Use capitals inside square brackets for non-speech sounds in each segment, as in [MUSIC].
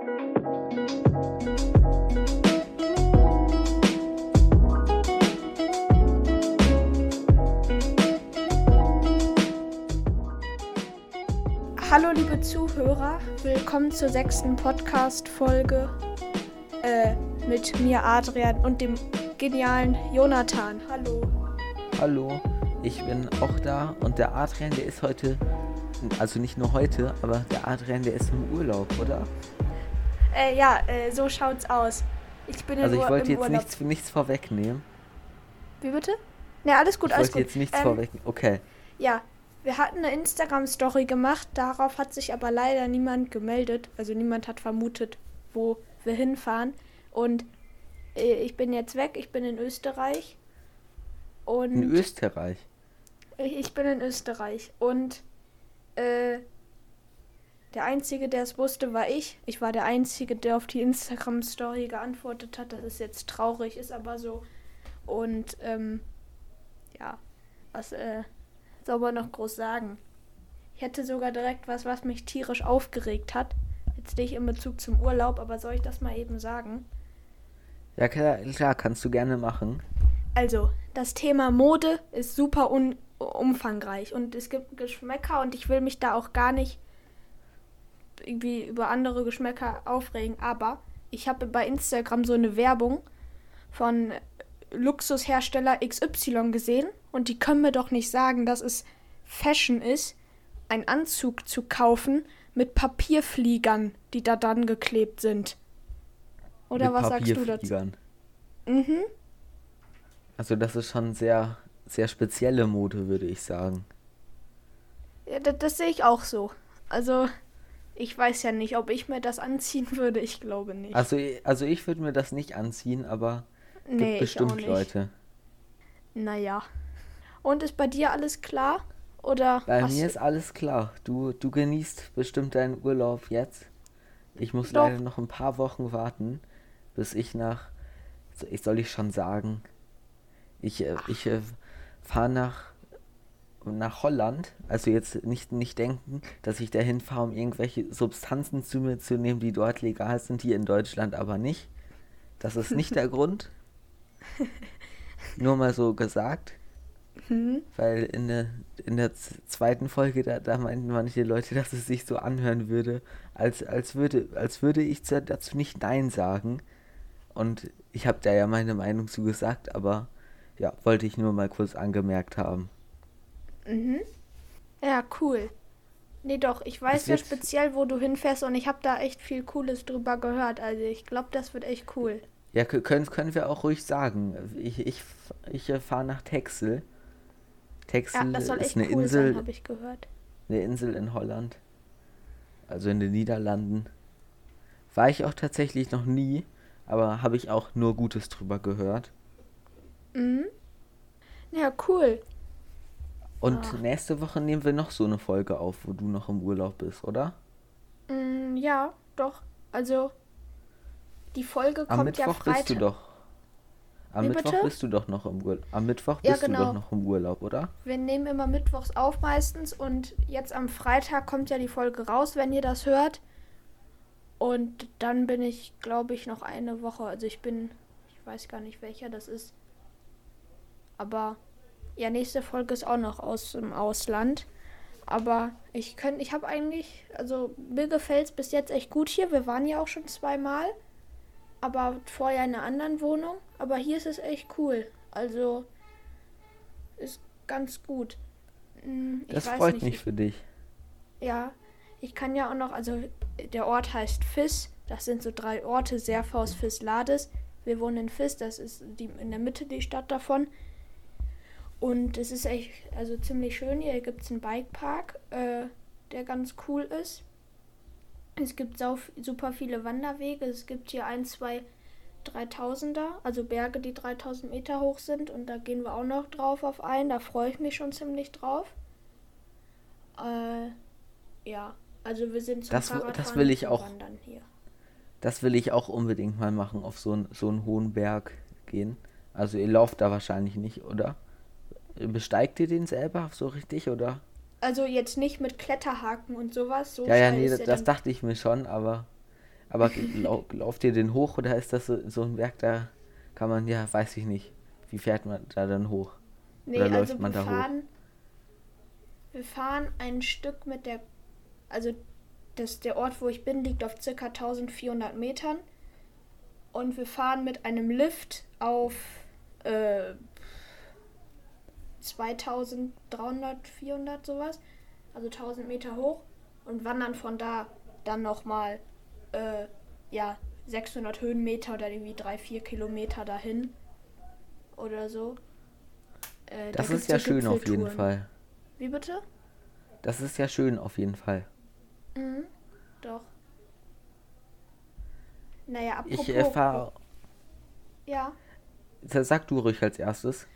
Hallo liebe Zuhörer, willkommen zur sechsten Podcast-Folge äh, mit mir Adrian und dem genialen Jonathan. Hallo. Hallo, ich bin auch da und der Adrian, der ist heute, also nicht nur heute, aber der Adrian, der ist im Urlaub, oder? Äh, ja, äh, so schaut's aus. Ich bin Also im ich wollte jetzt Urlaub. nichts, nichts vorwegnehmen. Wie bitte? Ne, alles gut, Ich alles wollte gut. jetzt nichts Ähm, vorwegnehmen. Okay. Ja, wir hatten eine Instagram-Story gemacht, darauf hat sich aber leider niemand gemeldet. Also niemand hat vermutet, wo wir hinfahren. Und äh, ich bin jetzt weg, ich bin in Österreich. Und In Österreich. ich ich bin in Österreich. Und äh, der Einzige, der es wusste, war ich. Ich war der Einzige, der auf die Instagram-Story geantwortet hat. Das ist jetzt traurig, ist aber so. Und ähm, ja, was äh, soll man noch groß sagen? Ich hätte sogar direkt was, was mich tierisch aufgeregt hat. Jetzt nicht in Bezug zum Urlaub, aber soll ich das mal eben sagen? Ja, klar, klar, kannst du gerne machen. Also, das Thema Mode ist super un umfangreich und es gibt Geschmäcker und ich will mich da auch gar nicht irgendwie über andere Geschmäcker aufregen, aber ich habe bei Instagram so eine Werbung von Luxushersteller XY gesehen und die können mir doch nicht sagen, dass es Fashion ist, einen Anzug zu kaufen mit Papierfliegern, die da dann geklebt sind. Oder Mit was sagst du dazu? Mhm. Also das ist schon sehr, sehr spezielle Mode, würde ich sagen. Ja, das, das sehe ich auch so. Also, ich weiß ja nicht, ob ich mir das anziehen [LAUGHS] würde. Ich glaube nicht. Also, also ich würde mir das nicht anziehen, aber gibt nee, ich auch bestimmt nicht. Leute. Naja. Und ist bei dir alles klar? Oder Bei mir ist alles klar. Du, du genießt bestimmt deinen Urlaub jetzt. Ich muss Doch. leider noch ein paar Wochen warten, bis ich nach, ich soll ich schon sagen, ich, äh, ich äh, fahre nach, nach Holland. Also jetzt nicht, nicht denken, dass ich dahin fahre, um irgendwelche Substanzen zu mir zu nehmen, die dort legal sind, hier in Deutschland aber nicht. Das ist nicht der [LAUGHS] Grund. Nur mal so gesagt. Hm? Weil in der, in der zweiten Folge, da, da meinten manche Leute, dass es sich so anhören würde, als, als, würde, als würde ich zu- dazu nicht Nein sagen. Und ich habe da ja meine Meinung zu gesagt, aber ja, wollte ich nur mal kurz angemerkt haben. Mhm. Ja, cool. Nee, doch, ich weiß ja speziell, wo du hinfährst und ich habe da echt viel Cooles drüber gehört. Also, ich glaube, das wird echt cool. Ja, kö- können, können wir auch ruhig sagen. Ich, ich, ich fahre nach Texel. Texel Ja, ist eine cool Insel, habe ich gehört. eine Insel in Holland. Also in den Niederlanden. War ich auch tatsächlich noch nie, aber habe ich auch nur Gutes drüber gehört. Mhm. Ja, cool. Und Ah. nächste Woche nehmen wir noch so eine Folge auf, wo du noch im Urlaub bist, oder? Mm, ja, doch. Also, die Folge Am kommt ja Mittwoch Freitag. bist du doch. Am Wie Mittwoch bitte? bist du doch noch im Urlaub. Am Mittwoch Ja, bist du genau. doch noch im Urlaub, oder? Wir nehmen immer mittwochs auf meistens und jetzt am Freitag kommt ja die Folge raus, wenn ihr das hört. Und dann bin ich, glaube ich, noch eine Woche. Also ich bin, ich weiß gar nicht welcher das ist. Aber ja, nächste Folge ist auch noch aus dem Ausland. Aber ich könnte, ich habe eigentlich, also mir gefällt es bis jetzt echt gut hier. Wir waren ja auch schon zweimal. Aber vorher in einer anderen Wohnung. Aber hier ist es echt cool. Also ist ganz gut. Hm, Das freut nicht, mich ich- für dich. ja, ich kann ja auch noch, also der Ort heißt Fiss. Das sind so drei Orte, Serfaus, Fiss, Lades. Wir wohnen in Fiss, das ist die, in der Mitte die Stadt davon. Und es ist echt, also ziemlich schön. Hier gibt es einen Bikepark, äh, der ganz cool ist. Es gibt super viele Wanderwege. Es gibt hier ein, zwei 3000er, also Berge, die 3000 Meter hoch sind. Und da gehen wir auch noch drauf auf ein. Da freue ich mich schon ziemlich drauf. Äh, ja, also wir sind zum Das das will ich auch. Wandern hier. Das will ich auch unbedingt mal machen, auf so, einen so einen hohen Berg gehen. Also ihr lauft da wahrscheinlich nicht, oder? Besteigt ihr den selber so richtig, oder? Also jetzt nicht mit Kletterhaken und sowas. So ja, ja, nee, das, das dachte ich mir schon, aber Aber [LAUGHS] lau lauft ihr den hoch oder ist das so, so ein Berg, da kann man, ja, weiß ich nicht. Wie fährt man da dann hoch? Nee, Oder läuft also man wir da hoch? fahren, wir fahren ein Stück mit der, also das, der Ort, wo ich bin, liegt auf circa 1400 Metern und wir fahren mit einem Lift auf äh, 2300, 400 sowas, also 1000 Meter hoch und wandern von da dann nochmal, äh, ja, 600 Höhenmeter oder irgendwie 3, 4 Kilometer dahin oder so. Äh, da Das gibt's ist ja schön auf jeden. Fall. Wie bitte? Das ist ja schön auf jeden Fall. Mhm, doch. Naja, apropos... Ich äh, fahre. ja, Sag du ruhig als erstes.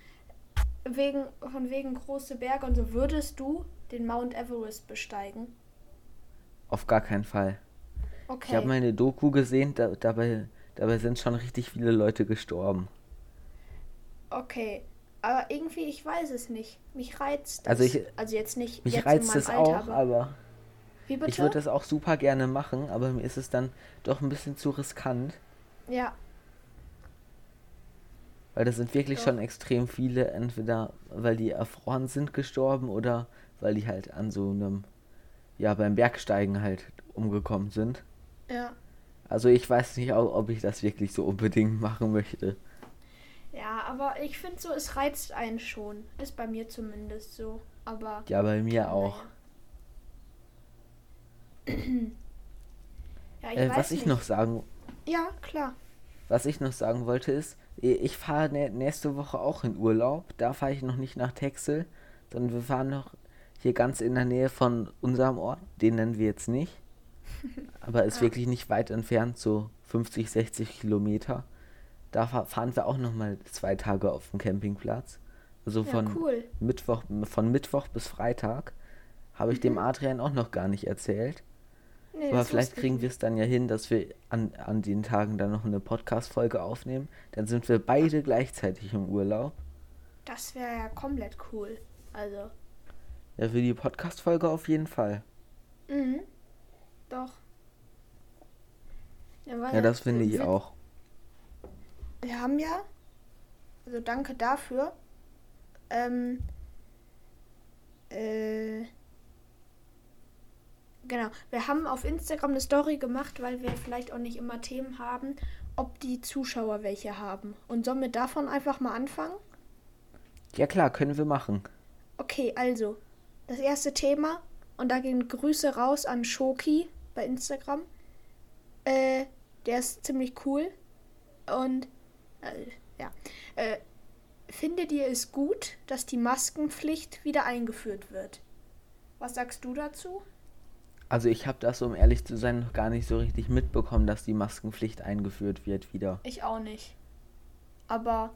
Wegen, von wegen große Berge und so, würdest du den Mount Everest besteigen? Auf gar keinen Fall. Okay. Ich habe mal eine Doku gesehen, da, dabei, dabei sind schon richtig viele Leute gestorben. Okay. Aber irgendwie, ich weiß es nicht. Mich reizt das. Also ich- also jetzt nicht Mich jetzt reizt es Alter, auch, aber... aber ich würde das auch super gerne machen, aber mir ist es dann doch ein bisschen zu riskant, ja, weil das sind wirklich Doch. schon extrem viele, entweder weil die erfroren sind gestorben oder weil die halt an so einem, ja, beim Bergsteigen halt umgekommen sind. ja. Also ich weiß nicht, ob ich das wirklich so unbedingt machen möchte. Ja, aber ich finde so, es reizt einen schon. Ist bei mir zumindest so. Aber... Ja, bei mir auch. naja. [CLEARS THROAT] ja, ich Äh, was ich nicht. noch sagen, Ja, klar. was ich noch sagen wollte ist, ich fahre nä- nächste Woche auch in Urlaub. Da fahre ich noch nicht nach Texel, sondern wir fahren noch hier ganz in der Nähe von unserem Ort. Den nennen wir jetzt nicht. [LAUGHS] Aber ist Ah. wirklich nicht weit entfernt, so 50, 60 Kilometer. Da fa fahren wir auch noch mal zwei Tage auf dem Campingplatz. Also Ja, von cool. Mittwoch, von Mittwoch bis Freitag. Habe ich dem Adrian auch noch gar nicht erzählt. Nee, Aber vielleicht kriegen wir es dann ja hin, dass wir an, an den Tagen dann noch eine Podcast-Folge aufnehmen. Dann sind wir beide gleichzeitig im Urlaub. Das wäre ja komplett cool. Also, Ja, für die Podcast-Folge auf jeden Fall. mhm. Doch. Ja, Ja, das finde ich auch. Wir haben ja, also danke dafür, ähm, äh, genau, wir haben auf Instagram eine Story gemacht, weil wir vielleicht auch nicht immer Themen haben, ob die Zuschauer welche haben. Und sollen wir davon einfach mal anfangen? Ja klar, können wir machen. Okay, also, das erste Thema, und da gehen Grüße raus an Shoki bei Instagram. Äh, der ist ziemlich cool. Und, äh, ja. Äh, findet ihr es gut, dass die Maskenpflicht wieder eingeführt wird? Was sagst du dazu? Also ich habe das, um ehrlich zu sein, noch gar nicht so richtig mitbekommen, dass die Maskenpflicht eingeführt wird wieder. Ich auch nicht. Aber,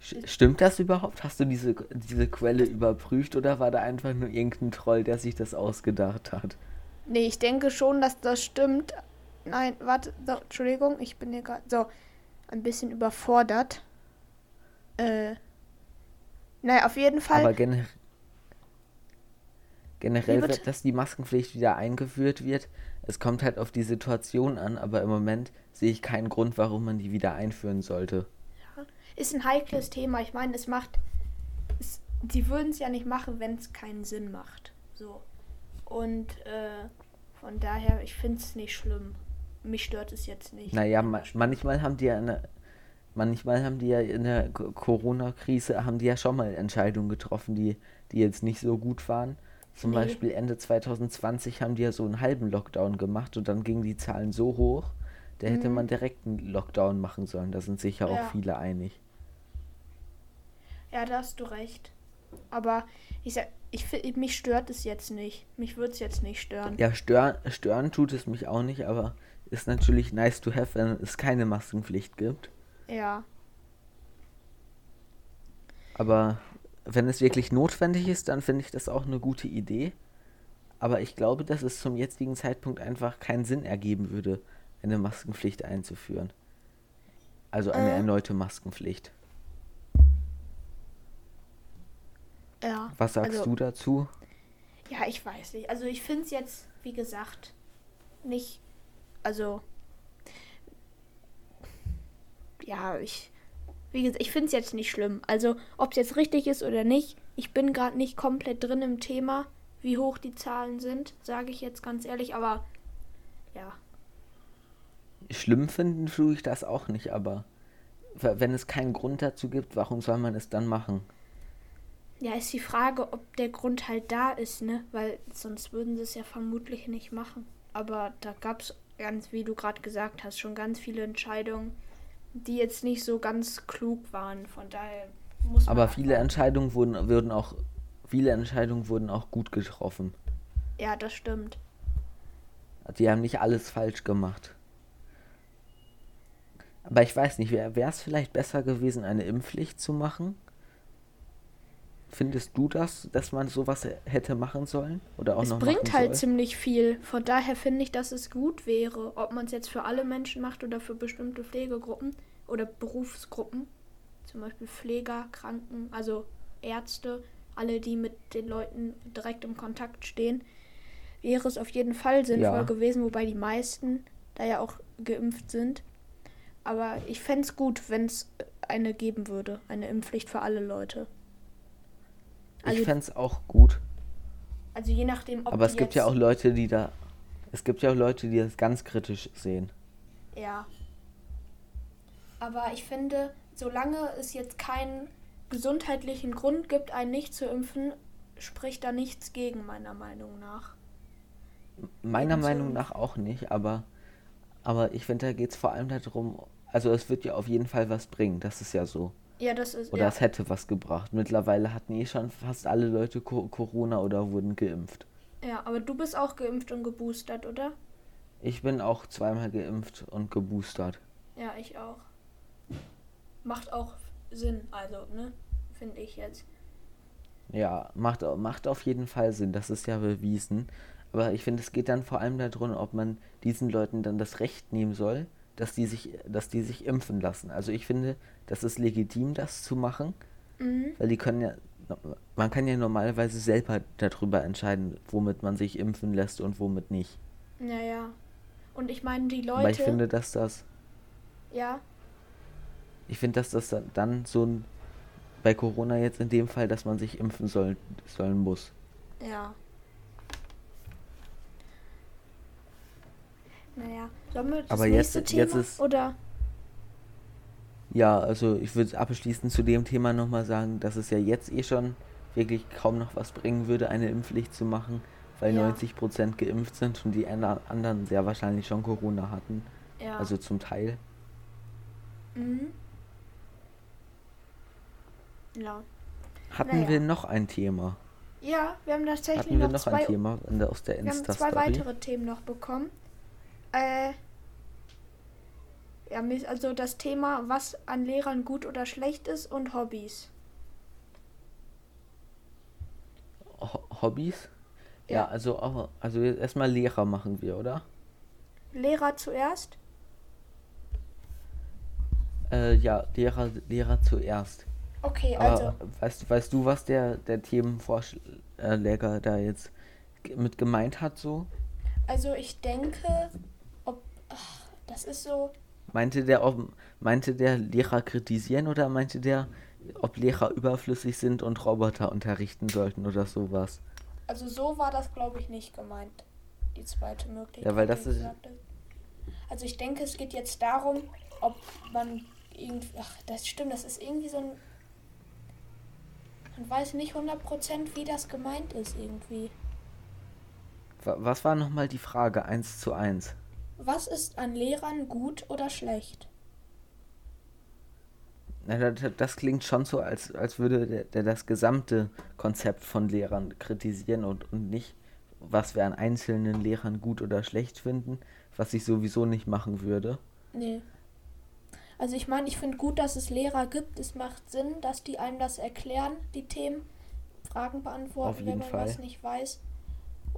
Stimmt das überhaupt? Hast du diese, diese Quelle überprüft oder war da einfach nur irgendein Troll, der sich das ausgedacht hat? nee, ich denke schon, dass das stimmt. Nein, warte, so, Entschuldigung, ich bin hier gerade so ein bisschen überfordert. Äh, naja, auf jeden Fall. Aber gener generell, wird, dass die Maskenpflicht wieder eingeführt wird. Es kommt halt auf die Situation an, aber im Moment sehe ich keinen Grund, warum man die wieder einführen sollte. ist ein heikles Thema. Ich meine, es macht. Es, die würden es ja nicht machen, wenn es keinen Sinn macht. So. Und äh, von daher, ich finde es nicht schlimm. Mich stört es jetzt nicht. Naja, ma manchmal haben die ja eine, manchmal haben die ja in der Co- Corona-Krise haben die ja schon mal Entscheidungen getroffen, die, die jetzt nicht so gut waren. Zum Nee. Beispiel Ende 2020 haben die ja so einen halben Lockdown gemacht und dann gingen die Zahlen so hoch, da hätte Mhm. man direkt einen Lockdown machen sollen. Da sind sich ja auch viele einig. Ja, da hast du recht. Aber ich sag, ich, mich stört es jetzt nicht. Mich würde es jetzt nicht stören. Ja, stören, stören tut es mich auch nicht, aber ist natürlich nice to have, wenn es keine Maskenpflicht gibt. Ja. Aber wenn es wirklich notwendig ist, dann finde ich das auch eine gute Idee. Aber ich glaube, dass es zum jetzigen Zeitpunkt einfach keinen Sinn ergeben würde, eine Maskenpflicht einzuführen. Also eine Äh. erneute Maskenpflicht. Ja. Was sagst also, du dazu? Ja, ich weiß nicht. Also ich finde es jetzt, wie gesagt, nicht. Also ja, ich, wie gesagt, ich finde es jetzt nicht schlimm. Also, ob es jetzt richtig ist oder nicht, ich bin gerade nicht komplett drin im Thema, wie hoch die Zahlen sind, sage ich jetzt ganz ehrlich, aber ja. Schlimm finden tue ich das auch nicht, aber wenn es keinen Grund dazu gibt, warum soll man es dann machen? Ja, ist die Frage, ob der Grund halt da ist, ne? Weil sonst würden sie es ja vermutlich nicht machen. Aber da gab es ganz, wie du gerade gesagt hast, schon ganz viele Entscheidungen, die jetzt nicht so ganz klug waren. Von daher muss man. Aber viele Entscheidungen wurden, wurden auch, viele Entscheidungen wurden auch gut getroffen. Ja, das stimmt. Die haben nicht alles falsch gemacht. Aber ich weiß nicht, wäre es vielleicht besser gewesen, eine Impfpflicht zu machen? Findest du das, dass man sowas hätte machen sollen? Oder auch es noch bringt halt soll? ziemlich viel. Von daher finde ich, dass es gut wäre, ob man es jetzt für alle Menschen macht oder für bestimmte Pflegegruppen oder Berufsgruppen. Zum Beispiel Pfleger, Kranken, also Ärzte, alle, die mit den Leuten direkt im Kontakt stehen, wäre es auf jeden Fall sinnvoll ja. gewesen, wobei die meisten da ja auch geimpft sind. Aber ich fände es gut, wenn es eine geben würde, eine Impfpflicht für alle Leute. Also, ich fände es auch gut. Also je nachdem, ob Aber es gibt ja auch Leute, die da. Es gibt ja auch Leute, die das ganz kritisch sehen. Ja. Aber ich finde, solange es jetzt keinen gesundheitlichen Grund gibt, einen nicht zu impfen, spricht da nichts gegen, meiner Meinung nach. Meiner Eben Meinung nach auch nicht, aber, aber ich finde, da geht es vor allem darum, also es wird ja auf jeden Fall was bringen, das ist ja so. Ja, das ist. Oder ja. es hätte was gebracht. Mittlerweile hatten eh schon fast alle Leute Corona oder wurden geimpft. Ja, aber du bist auch geimpft und geboostert, oder? Ich bin auch zweimal geimpft und geboostert. Ja, ich auch. Macht auch Sinn, also, ne? Finde ich jetzt. Ja, macht, macht auf jeden Fall Sinn, das ist ja bewiesen. Aber ich finde, es geht dann vor allem darum, ob man diesen Leuten dann das Recht nehmen soll, dass die sich, dass die sich impfen lassen. Also ich finde, das ist legitim, das zu machen, mhm. weil die können ja, man kann ja normalerweise selber darüber entscheiden, womit man sich impfen lässt und womit nicht. Naja. Und ich meine, die Leute. Aber ich finde, dass das. Ja. Ich finde, dass das dann so ein. Bei Corona jetzt in dem Fall, dass man sich impfen soll, sollen muss. Ja. Naja, sollen wir das Aber nächste jetzt, Thema jetzt ist, oder? Ja, also ich würde abschließend zu dem Thema nochmal sagen, dass es ja jetzt eh schon wirklich kaum noch was bringen würde, eine Impfpflicht zu machen, weil ja. 90% geimpft sind und die anderen sehr wahrscheinlich schon Corona hatten. Ja. Also zum Teil. Mhm. Ja. Hatten naja. wir noch ein Thema? Ja, wir haben tatsächlich Hatten wir noch, noch zwei, ein Thema aus der Insta Wir haben zwei weitere Themen noch bekommen. Äh, ja, also das Thema, was an Lehrern gut oder schlecht ist und Hobbys. Hobbys? Ja, ja also, also erstmal Lehrer machen wir, oder? Lehrer zuerst? Äh, ja, Lehrer, Lehrer zuerst. Okay, also. Aber weißt, weißt du, was der, der Themenvorschläger da jetzt mit gemeint hat, so? Also ich denke, das ist so. Meinte der, ob, meinte der Lehrer kritisieren oder meinte der, ob Lehrer überflüssig sind und Roboter unterrichten sollten oder sowas? Also so war das, glaube ich, nicht gemeint. Die zweite Möglichkeit. Ja, weil das ist. Also ich denke, es geht jetzt darum, ob man irgendwie. Ach, das stimmt, das ist irgendwie so ein. Man weiß nicht 100% wie das gemeint ist irgendwie. Was war nochmal die Frage 1 zu 1? Was ist an Lehrern gut oder schlecht? Das, klingt schon so, als, als würde der, der, das gesamte Konzept von Lehrern kritisieren und, und nicht, was wir an einzelnen Lehrern gut oder schlecht finden, was ich sowieso nicht machen würde. Nee. Also ich meine, ich finde gut, dass es Lehrer gibt. Es macht Sinn, dass die einem das erklären, die Themen, Fragen beantworten, wenn man Fall. was nicht weiß.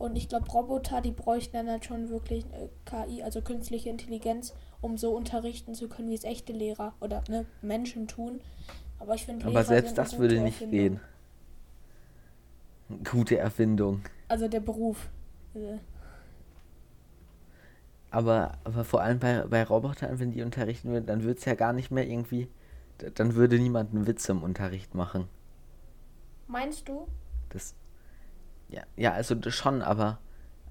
Und ich glaube, Roboter, die bräuchten dann halt schon wirklich äh, KI, also künstliche Intelligenz, um so unterrichten zu können, wie es echte Lehrer oder ne, Menschen tun. Aber ich finde, Aber selbst das würde nicht Erfindung. gehen. Gute Erfindung. Also der Beruf. Äh. Aber, aber vor allem bei, bei Robotern, wenn die unterrichten würden, dann würde es ja gar nicht mehr irgendwie. Dann würde niemand einen Witz im Unterricht machen. Meinst du? Das. Ja, ja, also schon, aber.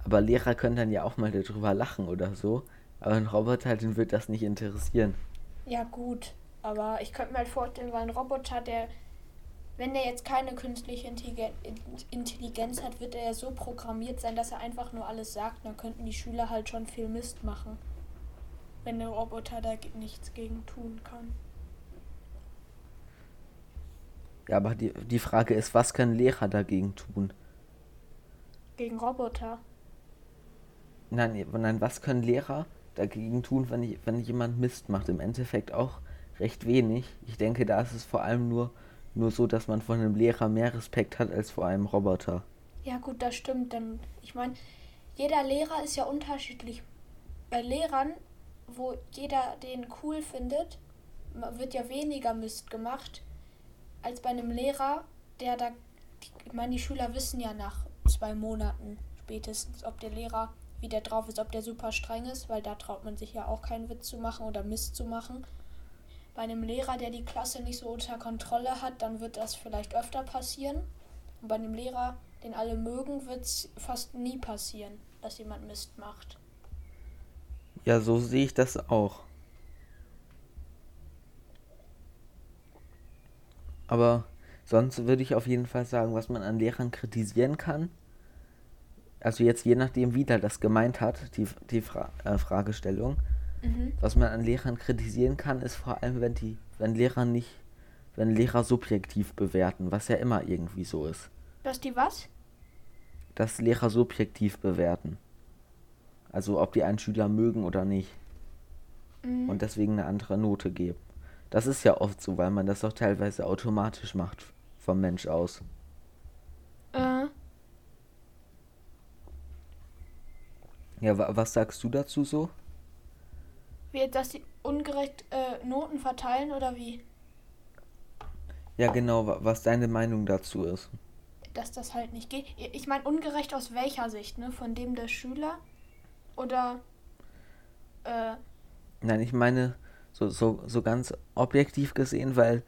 Aber Lehrer können dann ja auch mal darüber lachen oder so. Aber ein Roboter, den wird das nicht interessieren. Ja, gut. Aber ich könnte mir halt vorstellen, weil ein Roboter, der, wenn der jetzt keine künstliche Intelligen- Intelligenz hat, wird er ja so programmiert sein, dass er einfach nur alles sagt. Dann könnten die Schüler halt schon viel Mist machen. Wenn der Roboter da nichts gegen tun kann. Ja, aber die, die Frage ist, was können Lehrer dagegen tun? Gegen Roboter. Nein, nein, was können Lehrer dagegen tun, wenn, ich, wenn jemand Mist macht? Im Endeffekt auch recht wenig. Ich denke, da ist es vor allem nur, nur so, dass man von einem Lehrer mehr Respekt hat als vor einem Roboter. Ja, gut, das stimmt. Denn ich meine, jeder Lehrer ist ja unterschiedlich. Bei Lehrern, wo jeder den cool findet, wird ja weniger Mist gemacht, als bei einem Lehrer, der da. Ich meine, die Schüler wissen ja nach zwei Monaten spätestens, ob der Lehrer wie der drauf ist, ob der super streng ist, weil da traut man sich ja auch keinen Witz zu machen oder Mist zu machen. Bei einem Lehrer, der die Klasse nicht so unter Kontrolle hat, dann wird das vielleicht öfter passieren. Und bei einem Lehrer, den alle mögen, wird es fast nie passieren, dass jemand Mist macht. Ja, so sehe ich das auch. Aber sonst würde ich auf jeden Fall sagen, was man an Lehrern kritisieren kann. Also jetzt je nachdem, wie der das gemeint hat, die, die Fra äh, Fragestellung. Mhm. Was man an Lehrern kritisieren kann, ist vor allem, wenn die, wenn Lehrer nicht, wenn Lehrer subjektiv bewerten, was ja immer irgendwie so ist. Dass die was? Dass Lehrer subjektiv bewerten. Also ob die einen Schüler mögen oder nicht. Mhm. und deswegen eine andere Note geben. Das ist ja oft so, weil man das auch teilweise automatisch macht vom Mensch aus. äh, Ja, wa was sagst du dazu so? wie, dass die ungerecht äh, Noten verteilen oder wie? Ja, genau, wa was deine Meinung dazu ist. Dass das halt nicht geht. Ich meine, ungerecht aus welcher Sicht, ne? Von dem der Schüler? Oder äh, Nein, ich meine so, so, so ganz objektiv gesehen, weil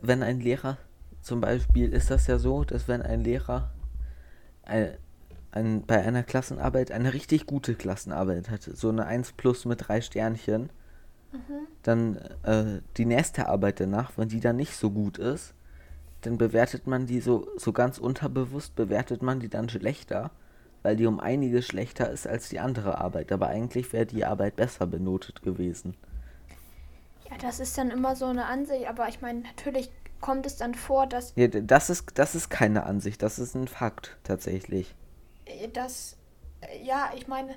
wenn ein Lehrer, zum Beispiel ist das ja so, dass wenn ein Lehrer ein, ein, bei einer Klassenarbeit eine richtig gute Klassenarbeit hat, so eine 1 plus mit drei Sternchen, dann äh, die nächste Arbeit danach, wenn die dann nicht so gut ist, dann bewertet man die so, so ganz unterbewusst, bewertet man die dann schlechter, weil die um einiges schlechter ist als die andere Arbeit. Aber eigentlich wäre die Arbeit besser benotet gewesen. ja, das ist dann immer so eine Ansicht, aber ich meine, natürlich kommt es dann vor, dass Ja, das ist, das ist keine Ansicht, das ist ein Fakt tatsächlich. Äh, dass äh, ja, ich meine,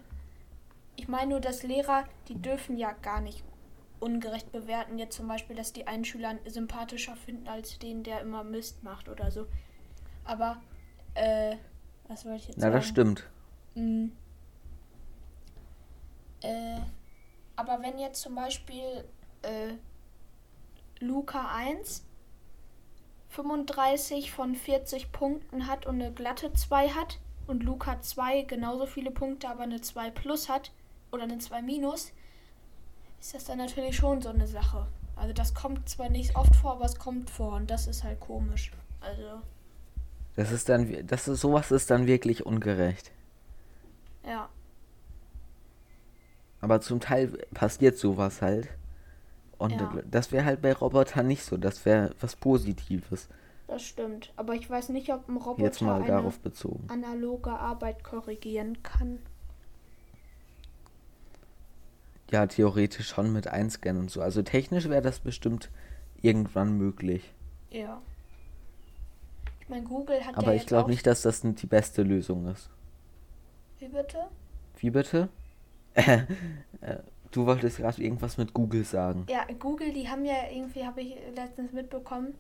ich meine nur, dass Lehrer, die dürfen ja gar nicht ungerecht bewerten, jetzt zum Beispiel, dass die einen Schüler sympathischer finden als den, der immer Mist macht oder so. Aber, äh, was wollte ich jetzt Na, sagen? das stimmt. Mm. Äh, aber wenn jetzt zum Beispiel äh, Luca 1 35 von 40 Punkten hat und eine glatte 2 hat und Luca 2 genauso viele Punkte, aber eine 2 plus hat oder eine 2 minus, ist das dann natürlich schon so eine Sache. Also das kommt zwar nicht oft vor, aber es kommt vor und das ist halt komisch. Also, Das ist dann, das ist, sowas ist dann wirklich ungerecht. ja. Aber zum Teil passiert sowas halt. Und Ja. das wäre halt bei Robotern nicht so, das wäre was Positives. Das stimmt. Aber ich weiß nicht, ob ein Roboter Jetzt mal eine darauf bezogen. analoge Arbeit korrigieren kann. Ja, theoretisch schon mit Einscannen und so. Also technisch wäre das bestimmt irgendwann möglich. Ja. Ich meine, Google hat Aber ja ich glaube nicht, dass das die beste Lösung ist. Wie bitte? Wie bitte? [LAUGHS] Äh, du wolltest gerade irgendwas mit Google sagen. Ja, Google, die haben ja irgendwie, habe ich letztens mitbekommen,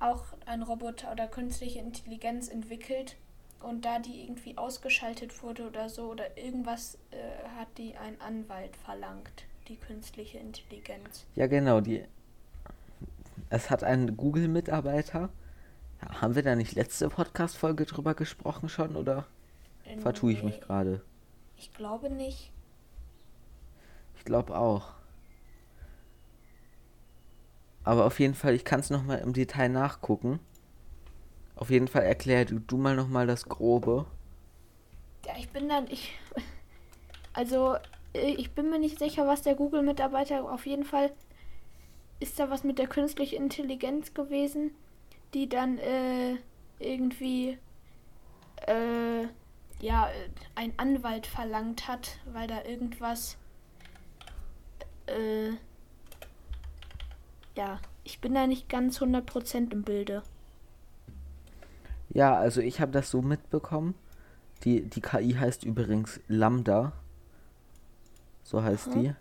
auch ein Roboter oder künstliche Intelligenz entwickelt. Und da die irgendwie ausgeschaltet wurde oder so oder irgendwas, äh, hat die ein Anwalt verlangt, die künstliche Intelligenz. Ja, genau, die. Es hat ein Google-Mitarbeiter. Ja, haben wir da nicht letzte Podcast-Folge drüber gesprochen schon oder vertue ich mich gerade? Ich glaube nicht. glaube auch. Aber auf jeden Fall, ich kann es nochmal im Detail nachgucken. Auf jeden Fall erklär du, du mal nochmal das Grobe. Ja, ich bin dann, ich, [LAUGHS] also, äh, ich bin mir nicht sicher, was der Google-Mitarbeiter, auf jeden Fall ist da was mit der künstlichen Intelligenz gewesen, die dann äh, irgendwie, äh, ja, ein Anwalt verlangt hat, weil da irgendwas, äh, ja, ich bin da nicht ganz 100% im Bilde. Ja, also ich habe das so mitbekommen. Die, die KI heißt übrigens Lambda. So heißt Aha. die.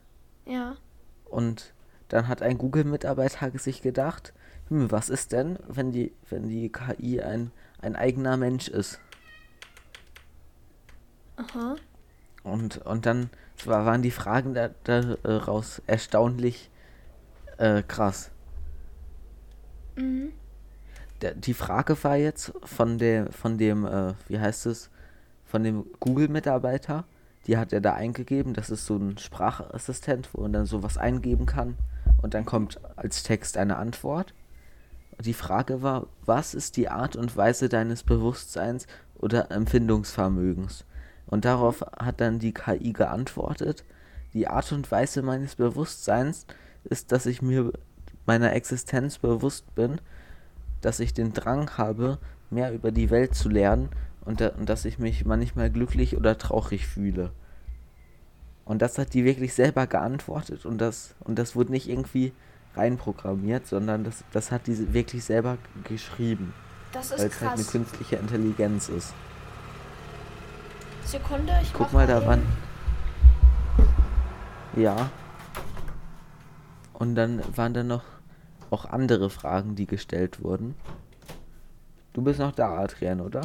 Ja. Und dann hat ein Google-Mitarbeiter sich gedacht, hm, was ist denn, wenn die, wenn die KI ein, ein eigener Mensch ist? Aha. Und, und dann zwar waren die Fragen da- daraus erstaunlich äh, krass. Mhm. Der, die Frage war jetzt von der, von dem, äh, wie heißt es, von dem Google-Mitarbeiter, die hat er da eingegeben, das ist so ein Sprachassistent, wo man dann sowas eingeben kann und dann kommt als Text eine Antwort. Die Frage war, was ist die Art und Weise deines Bewusstseins oder Empfindungsvermögens? Und darauf hat dann die KI geantwortet, die Art und Weise meines Bewusstseins ist, dass ich mir meiner Existenz bewusst bin, dass ich den Drang habe, mehr über die Welt zu lernen und, da, und dass ich mich manchmal glücklich oder traurig fühle. Und das hat die wirklich selber geantwortet und das, und das wurde nicht irgendwie reinprogrammiert, sondern das, das hat die wirklich selber geschrieben, Das weil ist es halt eine künstliche Intelligenz ist. Sekunde, ich Guck mal, da. Ja. Und dann waren da noch auch andere Fragen, die gestellt wurden. Du bist noch da, Adrian, oder?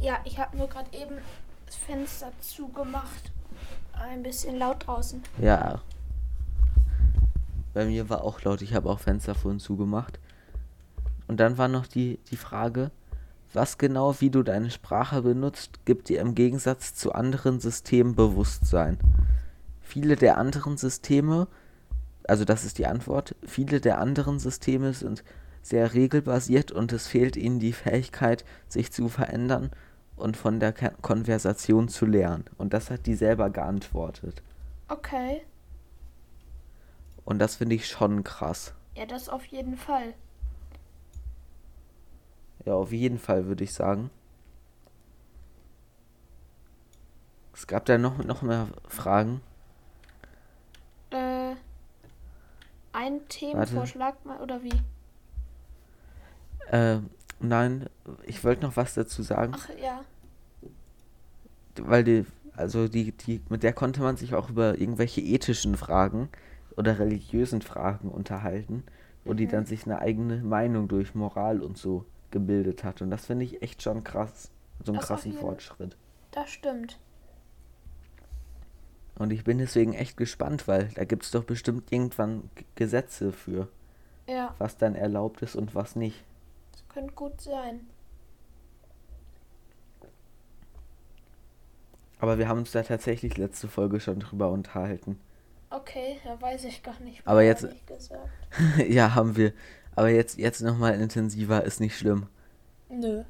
Ja, ich habe nur gerade eben das Fenster zugemacht. Ein bisschen laut draußen. Ja. Bei mir war auch laut, ich habe auch Fenster vorhin zugemacht. Und dann war noch die, die Frage, was genau, wie du deine Sprache benutzt, gibt dir im Gegensatz zu anderen Systemen Bewusstsein. Viele der anderen Systeme, also das ist die Antwort, viele der anderen Systeme sind sehr regelbasiert und es fehlt ihnen die Fähigkeit, sich zu verändern und von der Konversation zu lernen. Und das hat die selber geantwortet. Okay. Und das finde ich schon krass. Ja, das auf jeden Fall. Ja, auf jeden Fall würde ich sagen. Es gab da noch, noch mehr Fragen. Äh, ein Themenvorschlag mal oder wie? Äh, nein, ich wollte noch was dazu sagen, Ach ja. weil die, also die, die, mit der konnte man sich auch über irgendwelche ethischen Fragen oder religiösen Fragen unterhalten, wo die Mhm. dann sich eine eigene Meinung durch Moral und so gebildet hat. Und das finde ich echt schon krass. So auf krassen Fortschritt. Das stimmt. Und ich bin deswegen echt gespannt, weil da gibt es doch bestimmt irgendwann G Gesetze für, Ja, was dann erlaubt ist und was nicht. das könnte gut sein. Aber wir haben uns da tatsächlich letzte Folge schon drüber unterhalten. Okay, da weiß ich gar nicht. Aber jetzt- [LAUGHS] ja, haben wir. Aber jetzt, jetzt nochmal intensiver ist nicht schlimm. Nö.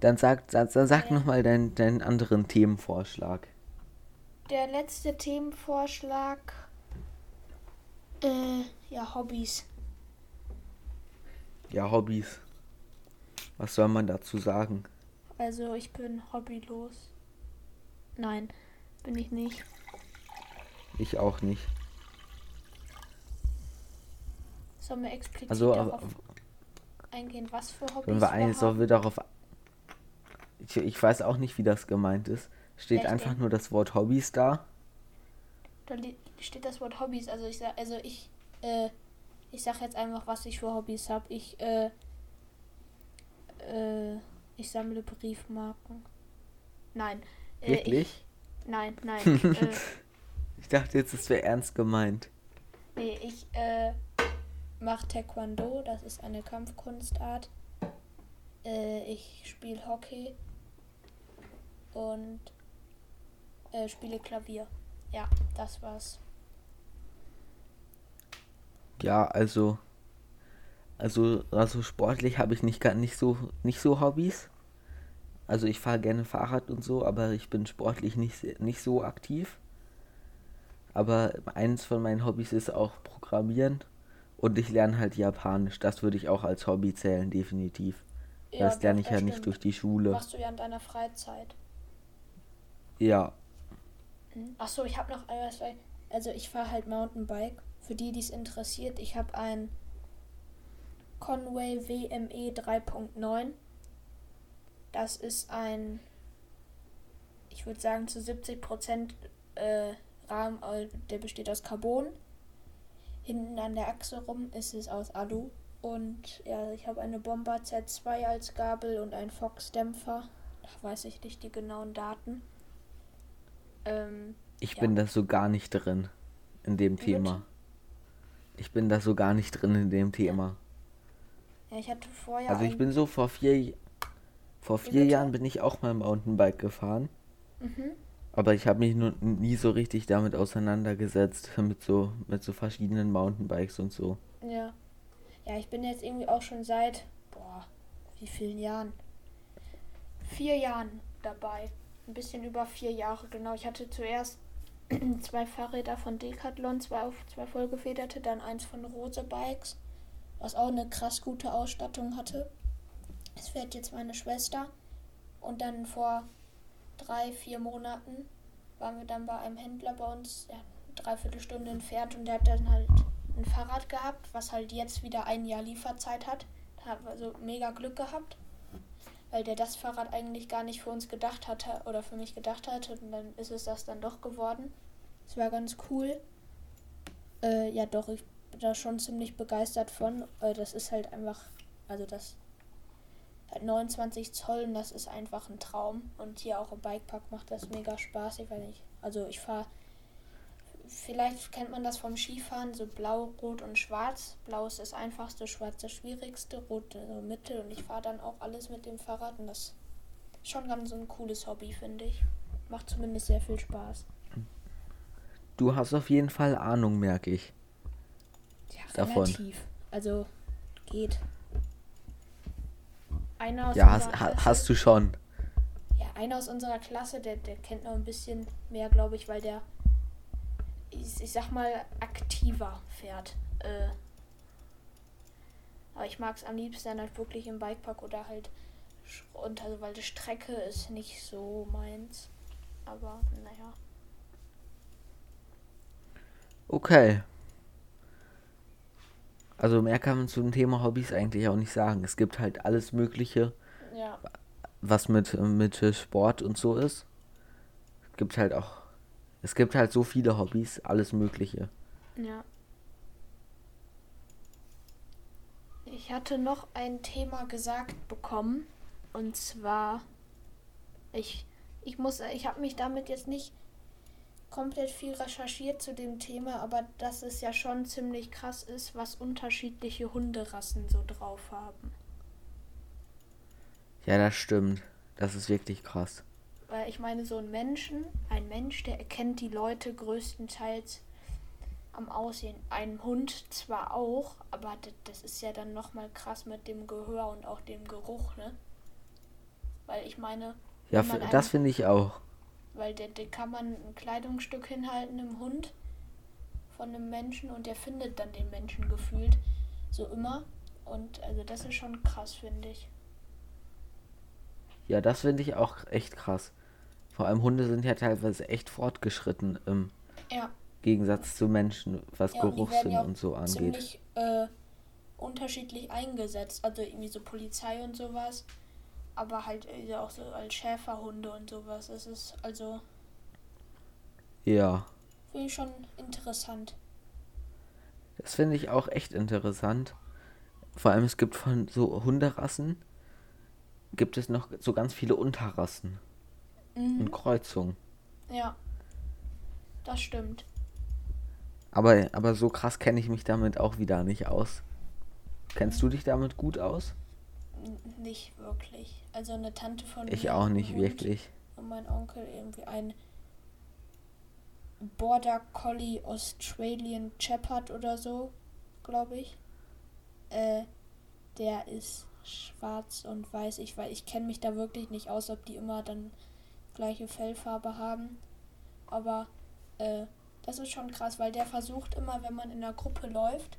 Dann sag, sag, sag, sag Ja. nochmal deinen, deinen anderen Themenvorschlag. Der letzte Themenvorschlag. Äh, ja, Hobbys. Ja, Hobbys. Was soll man dazu sagen? Also, ich bin hobbylos. Nein, bin ich nicht. Ich auch nicht. Sollen wir explizit Also, darauf eingehen, was für Hobbys Wenn wir wir sollen wir darauf. Ich, ich weiß auch nicht, wie das gemeint ist. Steht Vielleicht einfach in- nur das Wort Hobbys da. Da steht das Wort Hobbys. Also ich sag, also ich, äh, ich sag jetzt einfach, was ich für Hobbys habe. Ich, äh, äh, ich sammle Briefmarken. Nein. Äh, Wirklich? Ich, nein, nein. [LAUGHS] äh, Ich dachte jetzt, es wäre ernst gemeint. nee, ich, äh, mache Taekwondo. Das ist eine Kampfkunstart. Äh, ich spiele Hockey. Und äh, spiele Klavier. Ja, das war's. Ja, also, also, also sportlich habe ich nicht, gar nicht so, nicht so Hobbys. Also ich fahre gerne Fahrrad und so, aber ich bin sportlich nicht, nicht so aktiv. Aber eins von meinen Hobbys ist auch Programmieren und ich lerne halt Japanisch. Das würde ich auch als Hobby zählen, definitiv. Ja, das lerne ich ja das nicht stimmt. durch die Schule. Machst du ja in deiner Freizeit. Ja, Ach so, ich habe noch weil- Also ich fahre halt Mountainbike. Für die, die es interessiert, ich habe ein Conway WME 3.9. Das ist ein, ich würde sagen zu 70 Prozent äh, Rahmen, äh, der besteht aus Carbon. Hinten an der Achse rum ist es aus Alu. Und ja, ich habe eine Bomber Z2 als Gabel und einen Fox-Dämpfer. Da weiß ich nicht die genauen Daten. Ähm, ich Ja. bin da so gar nicht drin in dem Wie Thema. Ich bin da so gar nicht drin in dem Thema. Ja, ich hatte vorher. Also ich bin so vor vier, vor vier bitte? Jahren bin ich auch mal Mountainbike gefahren. Mhm. Aber ich habe mich nur nie so richtig damit auseinandergesetzt, [LAUGHS] mit so, mit so verschiedenen Mountainbikes und so. Ja. Ja, ich bin jetzt irgendwie auch schon seit, boah, wie vielen Jahren? Vier Jahren dabei. Ein bisschen über vier Jahre, genau. Ich hatte zuerst [CLEARS THROAT] zwei Fahrräder von Decathlon, zwei auf zwei vollgefederte, dann eins von Rose Bikes, was auch eine krass gute Ausstattung hatte. Es fährt jetzt meine Schwester. Und dann vor drei, vier Monaten waren wir dann bei einem Händler bei uns, ja, eine Dreiviertelstunde entfernt und der hat dann halt ein Fahrrad gehabt, was halt jetzt wieder ein Jahr Lieferzeit hat. Da haben wir also mega Glück gehabt, weil der das Fahrrad eigentlich gar nicht für uns gedacht hatte oder für mich gedacht hatte und dann ist es das dann doch geworden. Es war ganz cool. Äh, ja, doch, ich bin da schon ziemlich begeistert von. Äh, das ist halt einfach, also das halt 29 Zoll und das ist einfach ein Traum. Und hier auch im Bikepark macht das mega Spaß. Ich weiß nicht, also ich fahre Vielleicht kennt man das vom Skifahren, so blau, rot und schwarz. Blau ist das einfachste, schwarz das schwierigste, rot so Mittel. Und ich fahre dann auch alles mit dem Fahrrad und das ist schon ganz so ein cooles Hobby, finde ich. Macht zumindest sehr viel Spaß. Du hast auf jeden Fall Ahnung, merke ich. Ja, Davon. relativ. Also geht. Einer aus Ja, unserer hast, ha, Klasse- hast du schon. Ja, einer aus unserer Klasse, der, der kennt noch ein bisschen mehr, glaube ich, weil der, ich, ich sag mal, aktiver fährt. Äh, aber ich mag es am liebsten dann halt wirklich im Bikepark oder halt runter, also weil die Strecke ist nicht so meins. Aber naja. Okay. Also mehr kann man zum Thema Hobbys eigentlich auch nicht sagen. Es gibt halt alles Mögliche, Ja, was mit, mit äh, Sport und so ist. Es gibt halt auch, es gibt halt so viele Hobbys, alles Mögliche. ja. Ich hatte noch ein Thema gesagt bekommen. Und zwar, ich, ich muss, ich habe mich damit jetzt nicht komplett viel recherchiert zu dem Thema, aber dass es ja schon ziemlich krass ist, was unterschiedliche Hunderassen so drauf haben. Ja, das stimmt. Das ist wirklich krass. Weil ich meine, so ein Menschen, ein Mensch, der erkennt die Leute größtenteils am Aussehen. Ein Hund zwar auch, aber das, ist ja dann nochmal krass mit dem Gehör und auch dem Geruch, ne? Weil ich meine, Ja, das finde ich auch. weil der, der kann man ein Kleidungsstück hinhalten im Hund von einem Menschen und der findet dann den Menschen gefühlt so immer. Und also das ist schon krass, finde ich. Ja, das finde ich auch echt krass. Vor allem Hunde sind ja teilweise echt fortgeschritten im Ja, Gegensatz zu Menschen, was Ja, und Geruchssinn ja auch und so angeht. ziemlich äh, unterschiedlich eingesetzt. Also irgendwie so Polizei und sowas. Aber halt äh, auch so als Schäferhunde und sowas. Es ist also, Ja, finde ich schon interessant. das finde ich auch echt interessant. Vor allem es gibt von so Hunderassen gibt es noch so ganz viele Unterrassen und Mhm. Kreuzungen. Ja, das stimmt. Aber, aber so krass kenne ich mich damit auch wieder nicht aus. Kennst du dich damit gut aus? Nicht wirklich. Also eine Tante von Ich mir auch hat einen nicht Hund wirklich. Und mein Onkel irgendwie ein Border Collie Australian Shepherd oder so. glaube ich. Äh, der ist schwarz und weiß. Ich, weil ich kenne mich da wirklich nicht aus, ob die immer dann gleiche Fellfarbe haben. Aber äh, das ist schon krass, weil der versucht immer, wenn man in der Gruppe läuft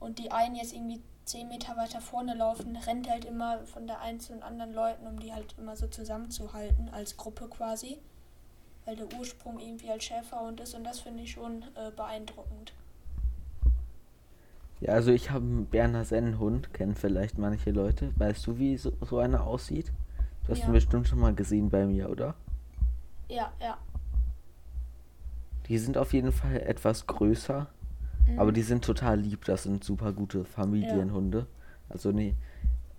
und die einen jetzt irgendwie 10 Meter weiter vorne laufen, rennt halt immer von der einen zu den anderen Leuten, um die halt immer so zusammenzuhalten, als Gruppe quasi. Weil der Ursprung irgendwie als Schäferhund ist und das finde ich schon äh, beeindruckend. Ja, also ich habe einen Berner Sennenhund, kennen vielleicht manche Leute. Weißt du, wie so, so einer aussieht? Du hast Ja. ihn bestimmt schon mal gesehen bei mir, oder? Ja, ja. Die sind auf jeden Fall etwas größer, Mhm. aber die sind total lieb. Das sind super gute Familienhunde. Also nee,